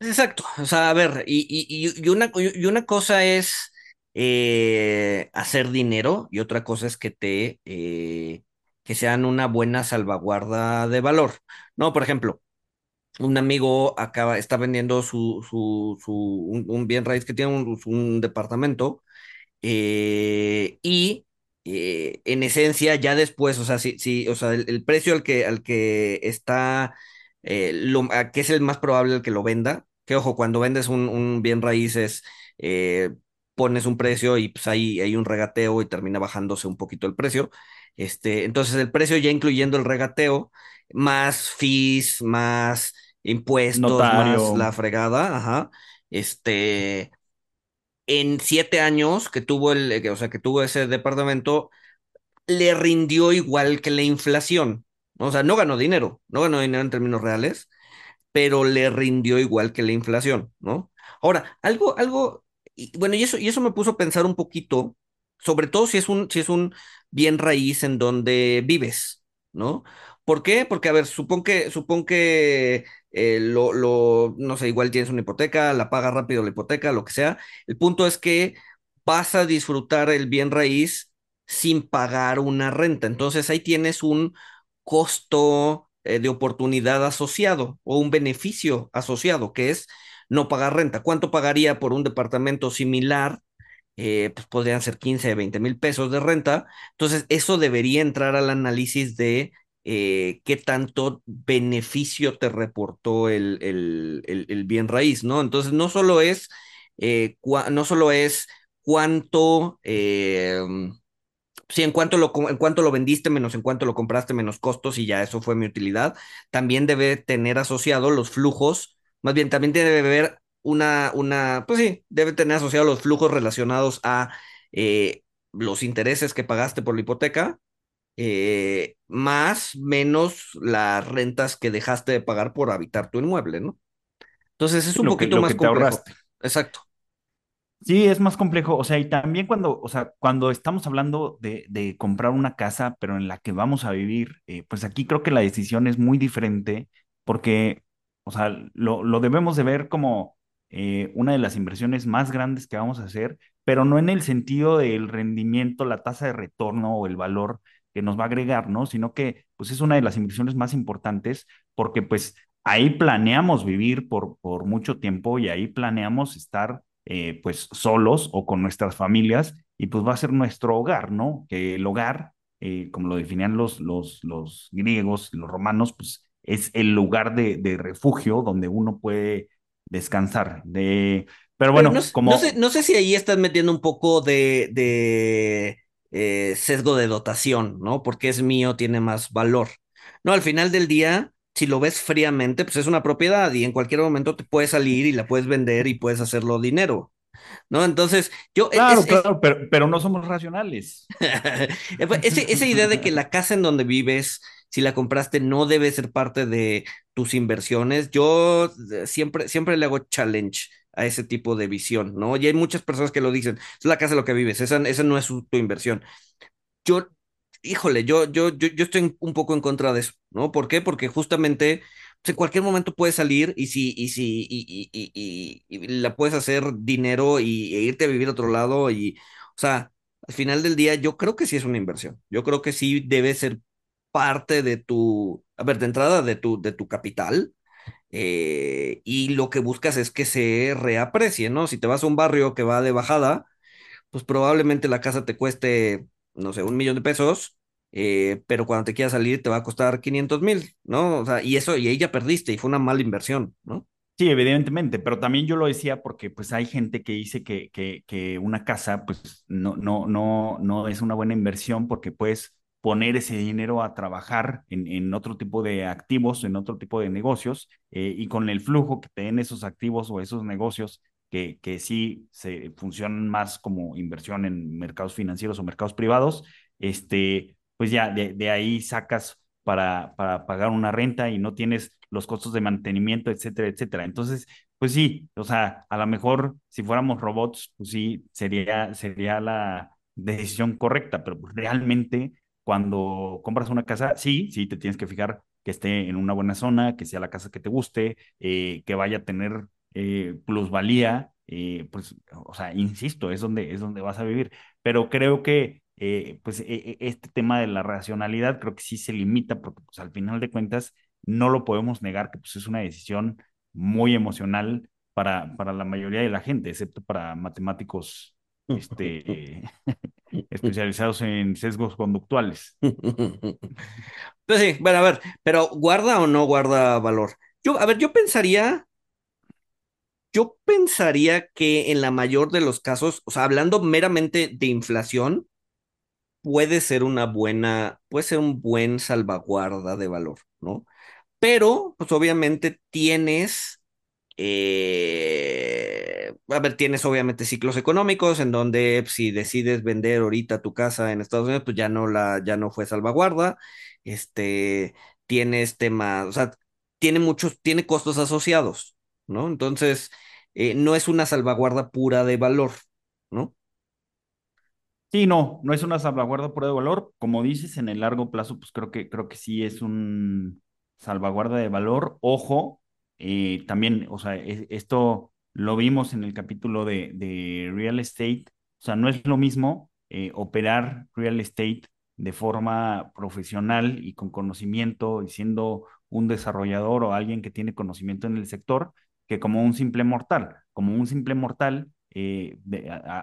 Exacto, o sea, a ver, y, y, y, una, y una cosa es eh, hacer dinero y otra cosa es que te, eh, que sean una buena salvaguarda de valor, ¿no? Por ejemplo, un amigo acaba, está vendiendo su, su, su un, bien raíz que tiene un, departamento eh, y eh, en esencia ya después, o sea, sí, sí, o sea, el, precio al que, al que está, eh, lo, que es el más probable el que lo venda, que ojo, cuando vendes un, bien raíces, pones un precio y pues ahí hay un regateo y termina bajándose un poquito el precio. Este, entonces el precio ya incluyendo el regateo, más fees, más impuestos más la fregada, ajá. Este, en siete años que tuvo el, o sea, que tuvo ese departamento, le rindió igual que la inflación. O sea, no ganó dinero, no ganó dinero en términos reales, pero le rindió igual que la inflación, ¿no? Ahora, algo, algo, y bueno, y eso, y eso me puso a pensar un poquito, sobre todo si es un, si es un bien raíz en donde vives, ¿no? ¿Por qué? Porque, a ver, supón que, supón que eh, lo, lo, no sé, igual tienes una hipoteca, la pagas rápido la hipoteca, lo que sea. El punto es que vas a disfrutar el bien raíz sin pagar una renta. Entonces ahí tienes un costo eh, de oportunidad asociado o un beneficio asociado, que es no pagar renta. ¿Cuánto pagaría por un departamento similar? Eh, pues podrían ser 15, 20 mil pesos de renta. Entonces, eso debería entrar al análisis de eh, qué tanto beneficio te reportó el, el, el, bien raíz, ¿no? Entonces, no solo es, eh, no solo es cuánto, eh, sí, en cuánto, lo, en cuánto lo vendiste menos en cuánto lo compraste menos costos y ya eso fue mi utilidad, también debe tener asociado los flujos, más bien también debe haber una, una, pues sí, debe tener asociado los flujos relacionados a eh, los intereses que pagaste por la hipoteca, eh, más menos las rentas que dejaste de pagar por habitar tu inmueble, ¿no? Entonces es un lo poquito más que complejo. ahorraste. Exacto. Sí, es más complejo. O sea, y también cuando, o sea, cuando estamos hablando de, de comprar una casa, pero en la que vamos a vivir, eh, pues aquí creo que la decisión es muy diferente porque, o sea, lo, lo debemos de ver como eh, una de las inversiones más grandes que vamos a hacer, pero no en el sentido del rendimiento, la tasa de retorno o el valor que nos va a agregar, ¿no? Sino que, pues es una de las inversiones más importantes porque, pues, ahí planeamos vivir por, por mucho tiempo y ahí planeamos estar eh, pues solos o con nuestras familias y pues va a ser nuestro hogar, ¿no? Que el hogar, eh, como lo definían los, los, los griegos, los romanos, pues es el lugar de, de refugio donde uno puede descansar. De... Pero Pero no, bueno, s- no sé, como, no sé si ahí estás metiendo un poco de, de eh, sesgo de dotación, ¿no? Porque es mío, tiene más valor. No, al final del día, si lo ves fríamente, pues es una propiedad y en cualquier momento te puedes salir y la puedes vender y puedes hacerlo dinero, ¿no? Entonces, yo, e- es, claro, es, claro, pero, pero no somos racionales. Ese- esa idea de que la casa en donde vives, si la compraste, no debe ser parte de tus inversiones, yo eh, siempre, siempre le hago challenge a ese tipo de visión, ¿no? Y hay muchas personas que lo dicen, es la casa en lo que vives, esa, esa no es su- tu inversión. Yo, híjole, yo, yo, yo, yo estoy un poco en contra de eso, ¿no? ¿Por qué? Porque justamente pues, en cualquier momento puedes salir y si, y si, y, y- y la puedes hacer dinero y, e irte a vivir a otro lado y, o sea, al final del día yo creo que sí es una inversión. Yo creo que sí debe ser parte de tu, a ver, de entrada de tu, de tu capital. eh, y lo que buscas es que se reaprecie, ¿no? Si te vas a un barrio que va de bajada, pues probablemente la casa te cueste, no sé, un millón de pesos, eh, pero cuando te quieras salir te va a costar quinientos mil, ¿no? O sea, y eso, y ahí ya perdiste y fue una mala inversión, ¿no? Sí, evidentemente, pero también yo lo decía porque pues hay gente que dice que, que, que una casa pues no, no, no, no es una buena inversión porque puedes poner ese dinero a trabajar en, en otro tipo de activos, en otro tipo de negocios, eh, y con el flujo que te den esos activos o esos negocios que, que sí se funcionan más como inversión en mercados financieros o mercados privados, este, pues ya de, ahí sacas para, para pagar una renta y no tienes los costos de mantenimiento, etcétera, etcétera. Entonces, pues sí, o sea, a lo mejor si fuéramos robots, pues sí, sería, sería la decisión correcta, pero pues realmente cuando compras una casa, sí, sí, te tienes que fijar que esté en una buena zona, que sea la casa que te guste, eh, que vaya a tener eh, plusvalía, eh, pues, o sea, insisto, es donde, es donde vas a vivir. Pero creo que, eh, pues, e- e- este tema de la racionalidad creo que sí se limita, porque, pues, al final de cuentas, no lo podemos negar que, pues, es una decisión muy emocional para, para la mayoría de la gente, excepto para matemáticos, este, especializados en sesgos conductuales. Pues sí, bueno, a ver, pero ¿guarda o no guarda valor? Yo, a ver, yo pensaría, yo pensaría que en la mayor de los casos, o sea, hablando meramente de inflación, puede ser una buena, puede ser un buen salvaguarda de valor, ¿no? pero pues obviamente tienes, eh, a ver, tienes obviamente ciclos económicos en donde pues, si decides vender ahorita tu casa en Estados Unidos, pues ya no la, ya no fue salvaguarda, este, tienes temas, o sea, tiene muchos, tiene costos asociados, ¿no? Entonces, eh, no es una salvaguarda pura de valor, ¿no? Sí, no, no es una salvaguarda pura de valor. Como dices, en el largo plazo, pues creo que, creo que sí es un salvaguarda de valor. Ojo, también, o sea, es- esto lo vimos en el capítulo de, real estate. O sea, no es lo mismo eh, operar real estate de forma profesional y con conocimiento y siendo un desarrollador o alguien que tiene conocimiento en el sector que como un simple mortal. Como un simple mortal, eh,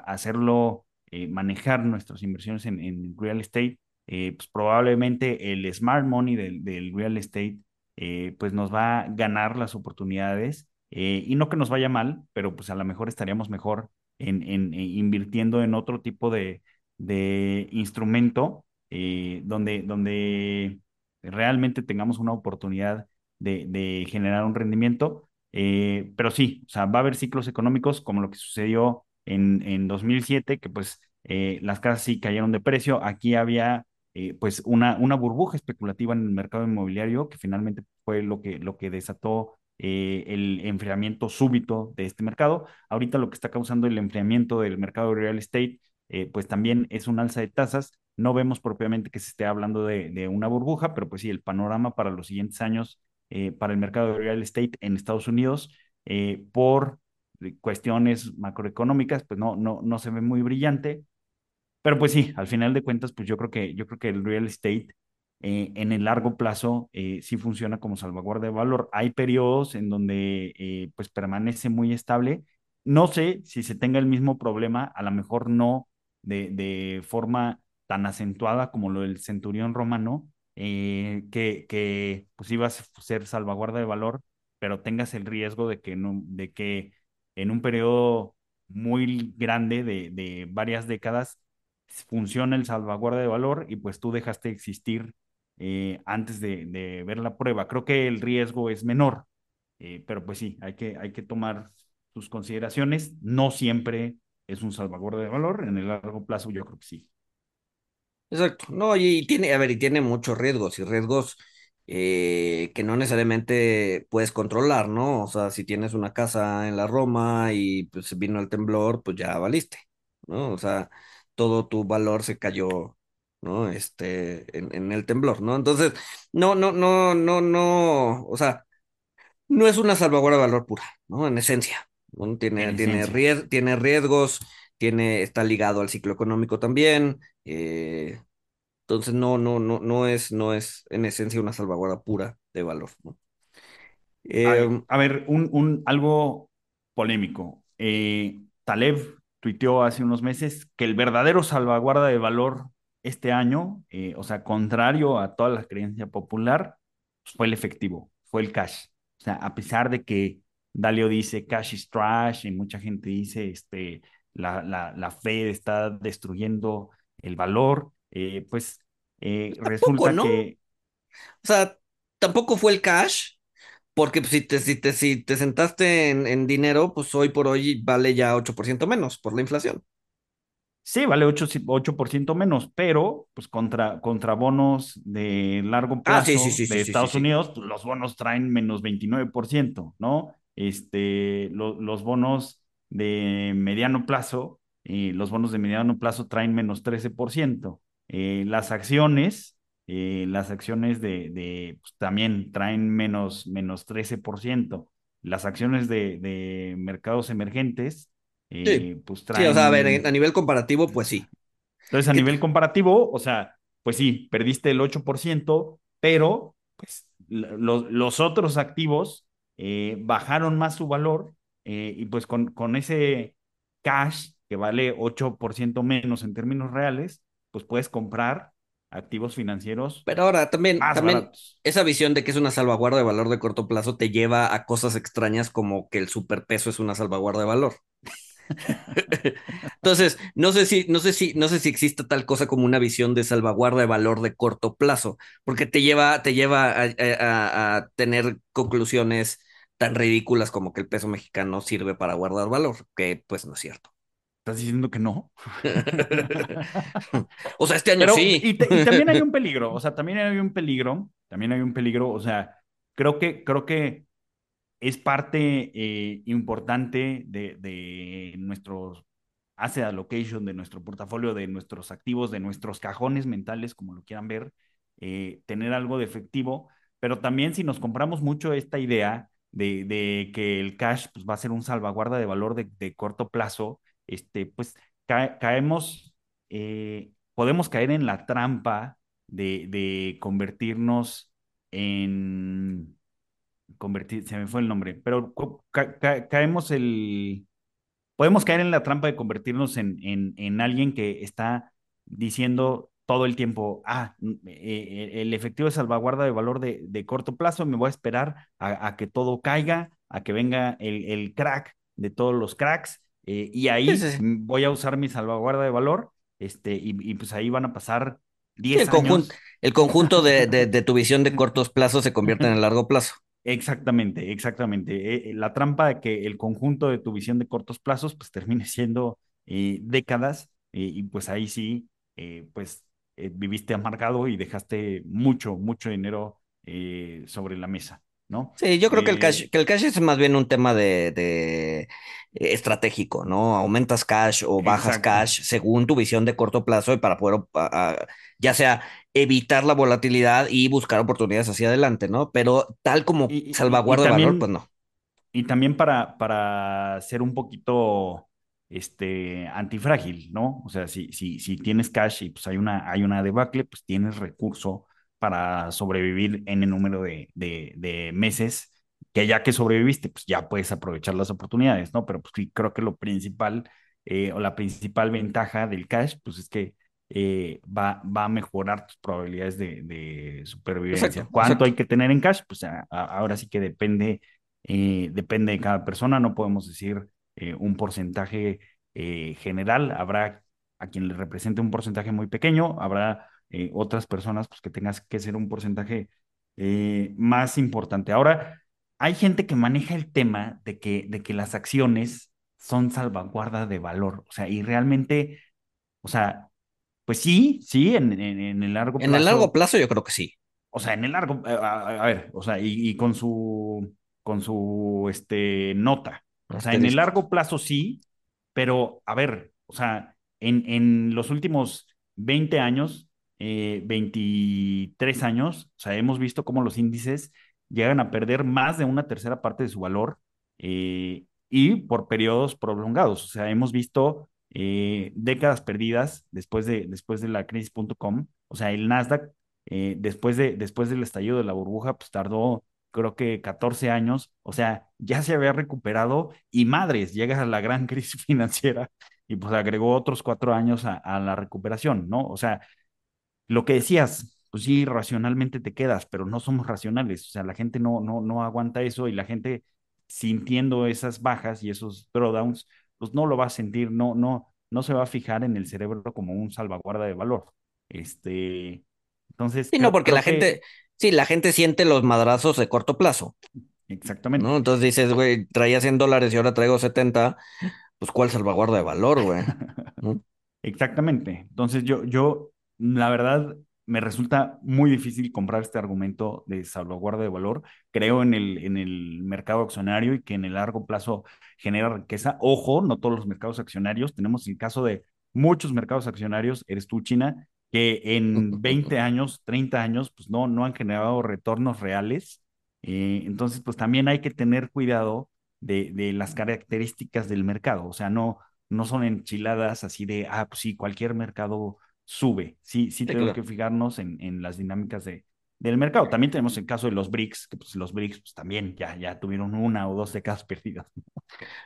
hacerlo eh, manejar nuestras inversiones en, real estate, eh, pues probablemente el smart money del real estate eh, pues nos va a ganar las oportunidades eh, y no que nos vaya mal, pero pues a lo mejor estaríamos mejor en, en, en invirtiendo en otro tipo de, de instrumento eh, donde, donde realmente tengamos una oportunidad de, de generar un rendimiento. Eh, pero sí, o sea, va a haber ciclos económicos como lo que sucedió en, en 2007, que pues eh, las casas sí cayeron de precio. Aquí había eh, pues una, una burbuja especulativa en el mercado inmobiliario que finalmente fue lo que, lo que desató eh, el enfriamiento súbito de este mercado. Ahorita lo que está causando el enfriamiento del mercado de real estate, eh, pues también es un alza de tasas. No vemos propiamente que se esté hablando de, una burbuja, pero pues sí, el panorama para los siguientes años para el mercado de real estate en Estados Unidos por cuestiones macroeconómicas, pues no, no, no se ve muy brillante. Pero pues sí, al final de cuentas, pues yo creo que, yo creo que el real estate eh, en el largo plazo eh, sí funciona como salvaguarda de valor. Hay periodos en donde eh, pues permanece muy estable. No sé si se tenga el mismo problema, a lo mejor no de, de forma tan acentuada como lo del centurión romano, eh, que, que pues iba a ser salvaguarda de valor, pero tengas el riesgo de que, no, de que en un periodo muy grande de, de varias décadas funciona el salvaguarda de valor y pues tú dejaste de existir eh, antes de, de, ver la prueba. Creo que el riesgo es menor, eh, pero pues sí, hay que, hay que tomar sus consideraciones. No siempre es un salvaguarda de valor, en el largo plazo yo creo que sí. Exacto. No, y tiene, a ver, y tiene muchos riesgos y riesgos eh, que no necesariamente puedes controlar, ¿no? O sea, si tienes una casa en la Roma y pues vino el temblor, pues ya valiste, ¿no? O sea, todo tu valor se cayó, ¿no? Este, en, en el temblor, ¿no? Entonces, no, no, no, no, no, o sea, no es una salvaguarda de valor pura, ¿no? En esencia, ¿no? Tiene, En tiene, esencia. ries- tiene riesgos, tiene, está ligado al ciclo económico también, eh, entonces no, no, no, no es, no es en esencia una salvaguarda pura de valor, ¿no? A, a ver, un, un, algo polémico. Eh, Taleb tuiteó hace unos meses que el verdadero salvaguarda de valor este año, eh, o sea, contrario a toda la creencia popular, pues, fue el efectivo, fue el cash. O sea, a pesar de que Dalio dice cash is trash y mucha gente dice este, la, la, la Fed está destruyendo el valor, eh, pues eh, resulta ¿no? O que sea, tampoco fue el cash, porque si te, si te, si te sentaste en, en dinero, pues hoy por hoy vale ya 8% menos por la inflación. Sí, vale 8, 8% menos, pero pues contra, contra bonos de largo Ah, sí, sí, plazo sí, de Estados. Unidos, pues, los bonos traen menos 29%, ¿no? Este, lo- los bonos de mediano plazo, eh, los bonos de mediano plazo traen menos 13%. Eh, las acciones, eh, las acciones de, de, pues, también traen menos, menos 13%. Las acciones de, de mercados emergentes, Sí, eh, pues sí, o sea, a ver, a traen nivel comparativo, pues sí. entonces, a Que- nivel comparativo, o sea, pues sí, perdiste el 8%, pero pues lo- los otros activos eh, bajaron más su valor eh, y pues con, con ese cash que vale 8% menos en términos reales, pues puedes comprar activos financieros Pero ahora también, también baratos. esa visión de que es una salvaguarda de valor de corto plazo te lleva a cosas extrañas como que el superpeso es una salvaguarda de valor. Entonces, no sé si, no sé si, no sé si exista tal cosa como una visión de salvaguarda de valor de corto plazo, porque te lleva, te lleva a, a, a tener conclusiones tan ridículas como que el peso mexicano sirve para guardar valor, que pues no es cierto. ¿Estás diciendo que no? o sea, este año Pero, sí. Y, te, y, también hay un peligro, o sea, también hay un peligro, también hay un peligro, o sea, creo que, creo que es parte eh, importante de, de nuestros asset allocation, de nuestro portafolio, de nuestros activos, de nuestros cajones mentales, como lo quieran ver, eh, tener algo de efectivo, pero también si nos compramos mucho esta idea de, de que el cash pues, va a ser un salvaguarda de valor de, de corto plazo, este, pues ca caemos, eh, podemos caer en la trampa de, de convertirnos en, convertir, se me fue el nombre, pero ca ca caemos el, podemos caer en la trampa de convertirnos en, en, en alguien que está diciendo todo el tiempo, ah, eh, el efectivo de salvaguarda de valor de, de corto plazo, me voy a esperar a, a que todo caiga, a que venga el, el, crack de todos los cracks, eh, y ahí sí, sí. voy a usar mi salvaguarda de valor, este, y, y pues ahí van a pasar 10 el años. Conjunto, el conjunto de, de, de, tu visión de cortos plazos se convierte en el largo plazo. Exactamente, exactamente. Eh, la trampa de que el conjunto de tu visión de cortos plazos pues termine siendo eh, décadas eh, y pues ahí sí, pues viviste amargado y dejaste mucho, mucho dinero sobre la mesa. ¿No? Sí, yo creo que, el cash, que el cash es más bien un tema de, de estratégico, ¿no? Aumentas cash o bajas exacto. cash según tu visión de corto plazo y para poder, ya sea evitar la volatilidad y buscar oportunidades hacia adelante, ¿no? Pero tal como y, salvaguarda de valor, pues no. Y también para, para ser un poquito este, antifrágil, ¿no? O sea, si, si, si tienes cash y pues hay una, hay una debacle, pues tienes recurso para sobrevivir en el número de, de, de, meses, que ya que sobreviviste, pues ya puedes aprovechar las oportunidades, ¿no? Pero pues sí, creo que lo principal eh, o la principal ventaja del cash, pues es que eh, va, va a mejorar tus probabilidades de, de supervivencia. Exacto, ¿Cuánto exacto. hay que tener en cash? Pues a, a, ahora sí que depende, eh, depende de cada persona, no podemos decir un porcentaje general, habrá a quien le represente un porcentaje muy pequeño, habrá eh, otras personas, pues que tengas que ser un porcentaje eh, más importante. Ahora, hay gente que maneja el tema de que, de que las acciones son salvaguarda de valor, o sea, y realmente, o sea, pues sí, sí, en, en, en el largo plazo. En el largo plazo yo creo que sí. O sea, en el largo, a, a ver, o sea, y, y, con su, con su, este, nota. O sea, en el largo plazo sí, pero a ver, o sea, en, en los últimos 20 años, eh, 23 años, o sea, hemos visto cómo los índices llegan a perder más de una tercera parte de su valor eh, y por periodos prolongados. O sea, hemos visto eh, décadas perdidas después de, después de la crisis.com. O sea, el Nasdaq, eh, después, de, después del estallido de la burbuja, pues tardó creo que 14 años, o sea, ya se había recuperado y madres, llega a la gran crisis financiera y pues agregó otros cuatro años a, a la recuperación, ¿no? O sea, lo que decías, pues sí, racionalmente te quedas, pero no somos racionales, o sea, la gente no, no, no aguanta eso y la gente sintiendo esas bajas y esos drawdowns, pues no lo va a sentir, no, no, no se va a fijar en el cerebro como un salvaguarda de valor. Este, entonces. Sí, no, porque la que... gente, sí, la gente siente los madrazos de corto plazo. Exactamente. ¿no? Entonces dices, güey, traía 100 dólares y ahora traigo 70, pues ¿cuál salvaguarda de valor, güey? ¿No? Exactamente. Entonces yo, yo la verdad, me resulta muy difícil comprar este argumento de salvaguarda de valor. Creo en el, en el mercado accionario y que en el largo plazo genera riqueza. Ojo, no todos los mercados accionarios. Tenemos el caso de muchos mercados accionarios, eres tú, China, que en 20 años, 30 años, pues no, no han generado retornos reales. Eh, entonces, pues también hay que tener cuidado de, de las características del mercado. O sea, no, no son enchiladas así de, ah, pues sí, cualquier mercado sube. Sí, sí, sí tenemos claro. que fijarnos en, en las dinámicas de, del mercado. También tenemos el caso de los BRICS, que pues los BRICS pues, también ya, ya tuvieron una o dos décadas perdidas.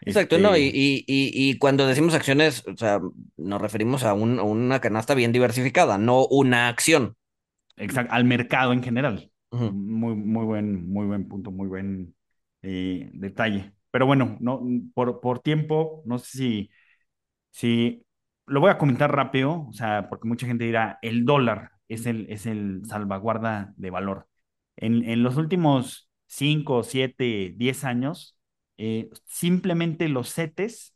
Exacto, este... no, y, y, y, cuando decimos acciones, o sea, nos referimos a, un, a una canasta bien diversificada, no una acción. Exacto, al mercado en general. Uh -huh. Muy, muy buen, muy buen punto, muy buen eh, detalle. pero bueno, no, por, por tiempo, no sé si, si lo voy a comentar rápido, o sea, porque mucha gente dirá, el dólar es el, es el salvaguarda de valor. En, en los últimos 5, 7, 10 años, eh, simplemente los CETES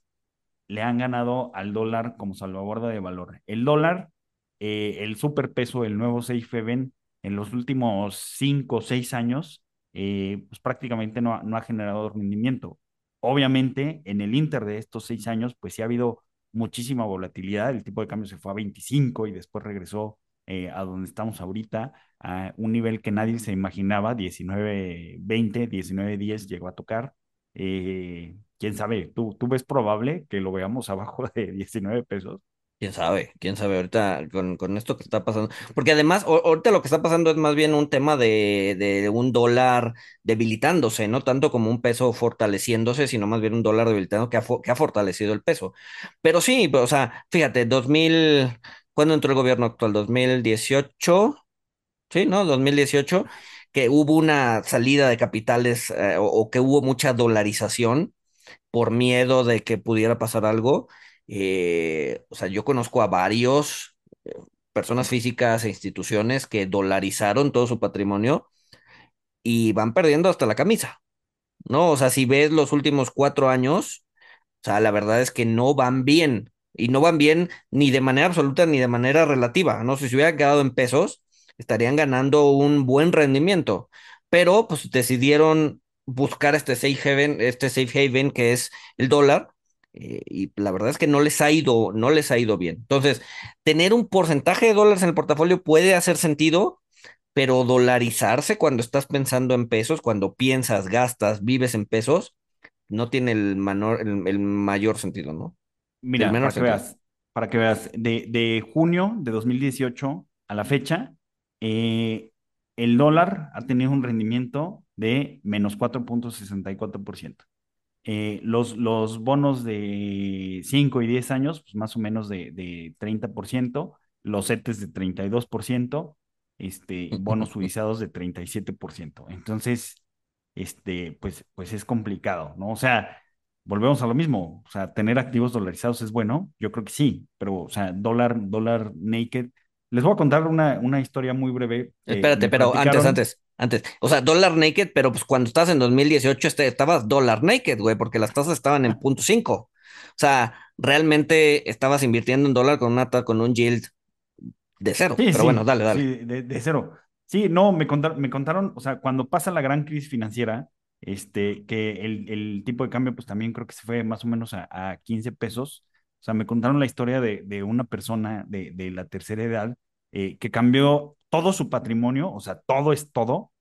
le han ganado al dólar como salvaguarda de valor. El dólar, eh, el superpeso, el nuevo haven, en los últimos 5 o 6 años, eh, pues prácticamente no ha, no ha generado rendimiento. Obviamente, en el inter de estos 6 años, pues sí ha habido muchísima volatilidad. El tipo de cambio se fue a 25 y después regresó eh, a donde estamos ahorita, a un nivel que nadie se imaginaba, 19.20, 19.10 llegó a tocar. Eh, quién sabe, ¿Tú, ¿tú ves probable que lo veamos abajo de 19 pesos? Quién sabe, quién sabe ahorita con, con esto que está pasando. Porque además, ahorita lo que está pasando es más bien un tema de, de un dólar debilitándose, no tanto como un peso fortaleciéndose, sino más bien un dólar debilitando que ha, que ha fortalecido el peso. Pero sí, o sea, fíjate, 2000, ¿cuándo entró el gobierno actual? 2018, sí, ¿no? 2018, que hubo una salida de capitales eh, o, o que hubo mucha dolarización por miedo de que pudiera pasar algo. Eh, o sea, yo conozco a varios eh, personas físicas e instituciones que dolarizaron todo su patrimonio y van perdiendo hasta la camisa, ¿no? O sea, si ves los últimos cuatro años, o sea, la verdad es que no van bien. Y no van bien ni de manera absoluta ni de manera relativa. No si hubieran quedado en pesos, estarían ganando un buen rendimiento. Pero pues decidieron buscar este safe haven, este safe haven que es el dólar. Eh, y la verdad es que no les ha ido, no les ha ido bien. Entonces, tener un porcentaje de dólares en el portafolio puede hacer sentido, pero dolarizarse cuando estás pensando en pesos, cuando piensas, gastas, vives en pesos, no tiene el, menor, el, mayor sentido, ¿no? Mira, para que, veas, para que veas, de, de, junio de 2018 a la fecha, eh, el dólar ha tenido un rendimiento de menos 4.64%. Eh, los, los bonos de 5 y 10 años, pues más o menos de, de 30%, los CETES de 32%, este, bonos suizados de 37%. Entonces, este, pues, pues es complicado, ¿no? O sea, volvemos a lo mismo, o sea, tener activos dolarizados es bueno, yo creo que sí, pero, o sea, dólar, dólar naked. Les voy a contar una, una historia muy breve que Espérate, pero antes, antes, antes. O sea, dólar naked, pero pues cuando estás en 2018 este, estabas dólar naked, güey, porque las tasas estaban en punto cinco. O sea, realmente estabas invirtiendo en dólar con una con un yield de cero. Sí, Pero bueno, sí, dale, dale. sí, de, de cero. Sí, no, me contaron, me contaron, o sea, cuando pasa la gran crisis financiera, este, que el, el tipo de cambio, pues también creo que se fue más o menos a, a 15 pesos. O sea, me contaron la historia de, de una persona de, de la tercera edad eh, que cambió todo su patrimonio, o sea, todo es todo,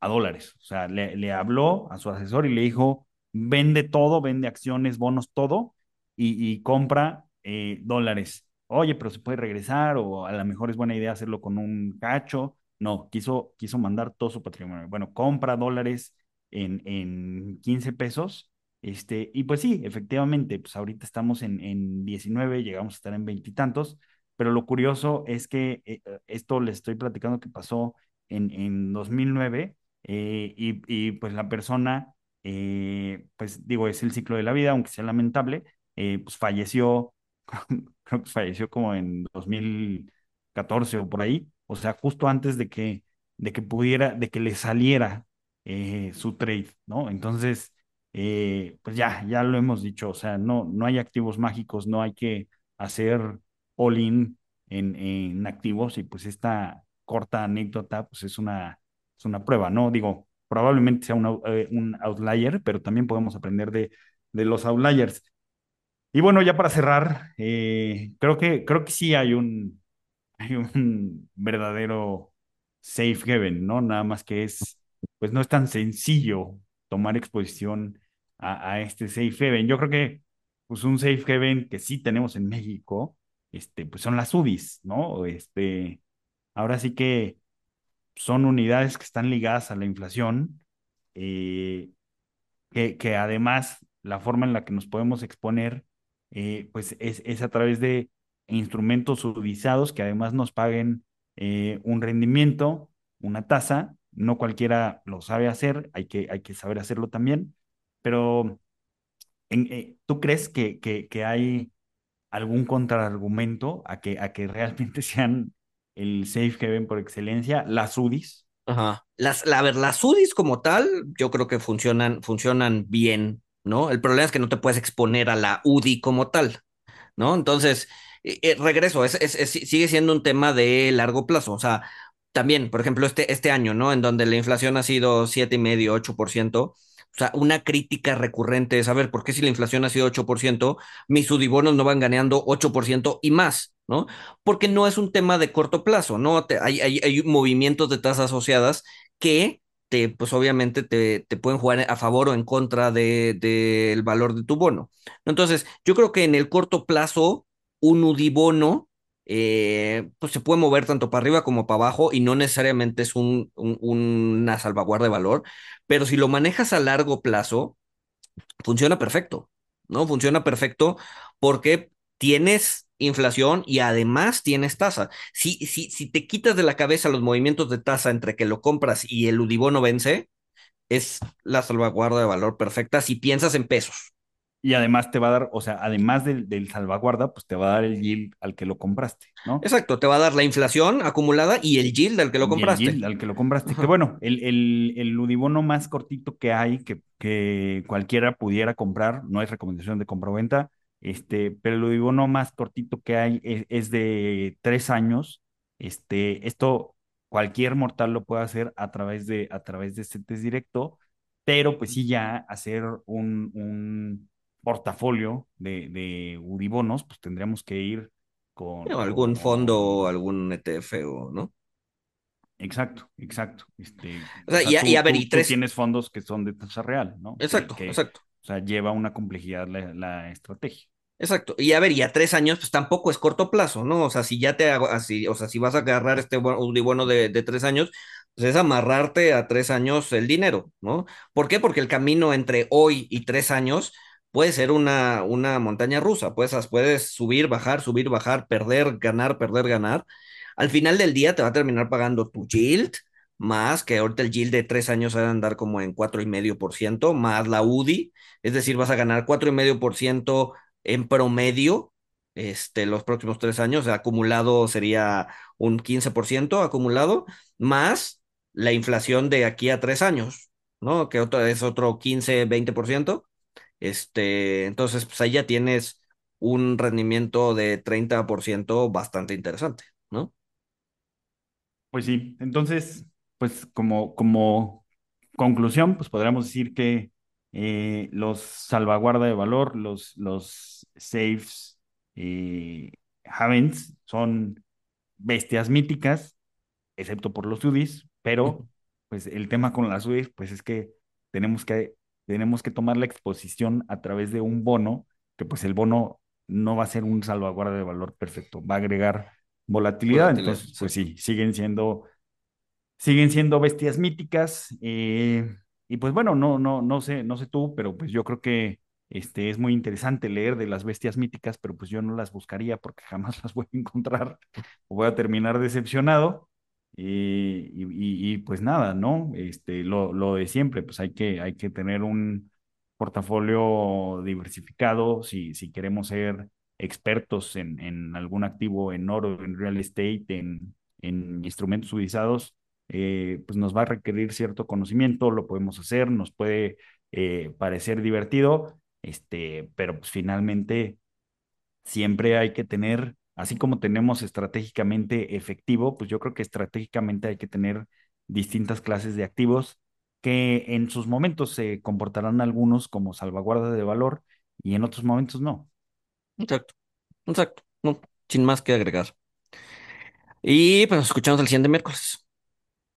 a dólares. O sea, le, habló a su asesor y le dijo, vende todo, vende acciones, bonos, todo, y, y compra eh, dólares. Oye, pero se puede regresar o a lo mejor es buena idea hacerlo con un cacho. No, quiso, quiso mandar todo su patrimonio. Bueno, compra dólares en, en 15 pesos. Este, y pues sí, efectivamente, pues ahorita estamos en, en 19, llegamos a estar en veintitantos, pero lo curioso es que eh, esto les estoy platicando que pasó en, en 2009 eh, y, y, pues la persona, eh, pues digo, es el ciclo de la vida, aunque sea lamentable, eh, pues falleció, creo que falleció como en 2014 o por ahí, o sea, justo antes de que, de que pudiera, de que le saliera eh, su trade, ¿no? Entonces, eh, pues ya, ya lo hemos dicho, o sea, no, no hay activos mágicos, no hay que hacer all-in en, en activos y pues esta corta anécdota, pues es una es una prueba, ¿no? Digo, probablemente sea un, eh, un outlier, pero también podemos aprender de, de los outliers. Y bueno, ya para cerrar, eh, creo que, creo que sí hay un, hay un verdadero safe haven, ¿no? Nada más que es, pues no es tan sencillo tomar exposición a, a este safe haven. Yo creo que, pues un safe haven que sí tenemos en México, este, pues son las UDIs, ¿no? Este, ahora sí que son unidades que están ligadas a la inflación, eh, que, que, además la forma en la que nos podemos exponer, eh, pues es, es, a través de instrumentos sudizados que además nos paguen eh, un rendimiento, una tasa. No cualquiera lo sabe hacer, hay que, hay que saber hacerlo también, pero ¿tú crees que, que hay algún contraargumento a que, a que realmente sean el safe haven por excelencia, las UDIs? Ajá. Las, la, a ver, las UDIs como tal, yo creo que funcionan, funcionan bien, ¿no? El problema es que no te puedes exponer a la UDI como tal, ¿no? Entonces, eh, eh, regreso, es, es, es, sigue siendo un tema de largo plazo, o sea, también, por ejemplo, este, este año, ¿no? En donde la inflación ha sido 7,5, 8%. O sea, una crítica recurrente es, a ver, ¿por qué si la inflación ha sido 8%, mis sudibonos no van ganando 8% y más, ¿no? Porque no es un tema de corto plazo, ¿no? Hay, hay, hay, movimientos de tasas asociadas que te, pues obviamente te, te pueden jugar a favor o en contra del de, de valor de tu bono. Entonces, yo creo que en el corto plazo, un udibono eh, pues se puede mover tanto para arriba como para abajo y no necesariamente es un, un, una salvaguarda de valor, pero si lo manejas a largo plazo, funciona perfecto, ¿no? Funciona perfecto porque tienes inflación y además tienes tasa. Si, si, si te quitas de la cabeza los movimientos de tasa entre que lo compras y el Udibono vence, es la salvaguarda de valor perfecta si piensas en pesos. Y además te va a dar, o sea, además del, del, salvaguarda, pues te va a dar el yield al que lo compraste, ¿no? Exacto, te va a dar la inflación acumulada y el yield al que lo compraste. Y el yield al que lo compraste. Ajá. Que bueno, el, el, el Udibono más cortito que hay, que, que cualquiera pudiera comprar, no hay recomendación de compra-venta, este, pero el Udibono más cortito que hay es, es, de tres años. Este, esto cualquier mortal lo puede hacer a través de, a través de este test directo, pero pues sí ya hacer un, un portafolio de, de Udibonos, pues tendríamos que ir con... O algún fondo algún ETF o, ¿no? Exacto, exacto. Este, o sea, o sea y, tú, y, a ver, tú, y tres... tú tienes fondos que son de tasa real, ¿no? Exacto, que, exacto. O sea, lleva una complejidad la, la, estrategia. Exacto. Y a ver, y a tres años, pues tampoco es corto plazo, ¿no? O sea, si ya te hago así, o sea, si vas a agarrar este Udibono de, de tres años, pues es amarrarte a tres años el dinero, ¿no? ¿Por qué? Porque el camino entre hoy y tres años puede ser una, una montaña rusa, puedes, puedes subir, bajar, subir, bajar, perder, ganar, perder, ganar. Al final del día te va a terminar pagando tu yield, más que ahorita el yield de tres años va a andar como en cuatro y medio por ciento, más la UDI, es decir, vas a ganar cuatro y medio por ciento en promedio este, los próximos tres años, acumulado sería un 15% acumulado, más la inflación de aquí a tres años, ¿no? Que otro, es otro 15, 20%. Este, entonces, pues ahí ya tienes un rendimiento de 30% bastante interesante, ¿no? Pues sí, entonces, pues como, como conclusión, pues podríamos decir que eh, los salvaguarda de valor, los, los safes, eh, havens, son bestias míticas, excepto por los UDIs, pero pues el tema con las UDIs, pues es que tenemos que tenemos que tomar la exposición a través de un bono, que pues el bono no va a ser un salvaguarda de valor perfecto, va a agregar volatilidad, volatilidad entonces sí. pues sí, siguen siendo, siguen siendo bestias míticas, eh, y pues bueno, no, no, no sé, no sé tú, pero pues yo creo que este, es muy interesante leer de las bestias míticas, pero pues yo no las buscaría porque jamás las voy a encontrar o voy a terminar decepcionado. Y, y, pues nada, ¿no? Este, lo, lo, de siempre, pues hay que, hay que tener un portafolio diversificado si, si queremos ser expertos en, en algún activo, en oro, en real estate, en, en instrumentos utilizados, eh, pues nos va a requerir cierto conocimiento, lo podemos hacer, nos puede eh, parecer divertido, este, pero pues finalmente siempre hay que tener así como tenemos estratégicamente efectivo, pues yo creo que estratégicamente hay que tener distintas clases de activos que en sus momentos se comportarán algunos como salvaguarda de valor y en otros momentos no. Exacto, exacto, sin más que agregar. Y pues escuchamos el siguiente miércoles.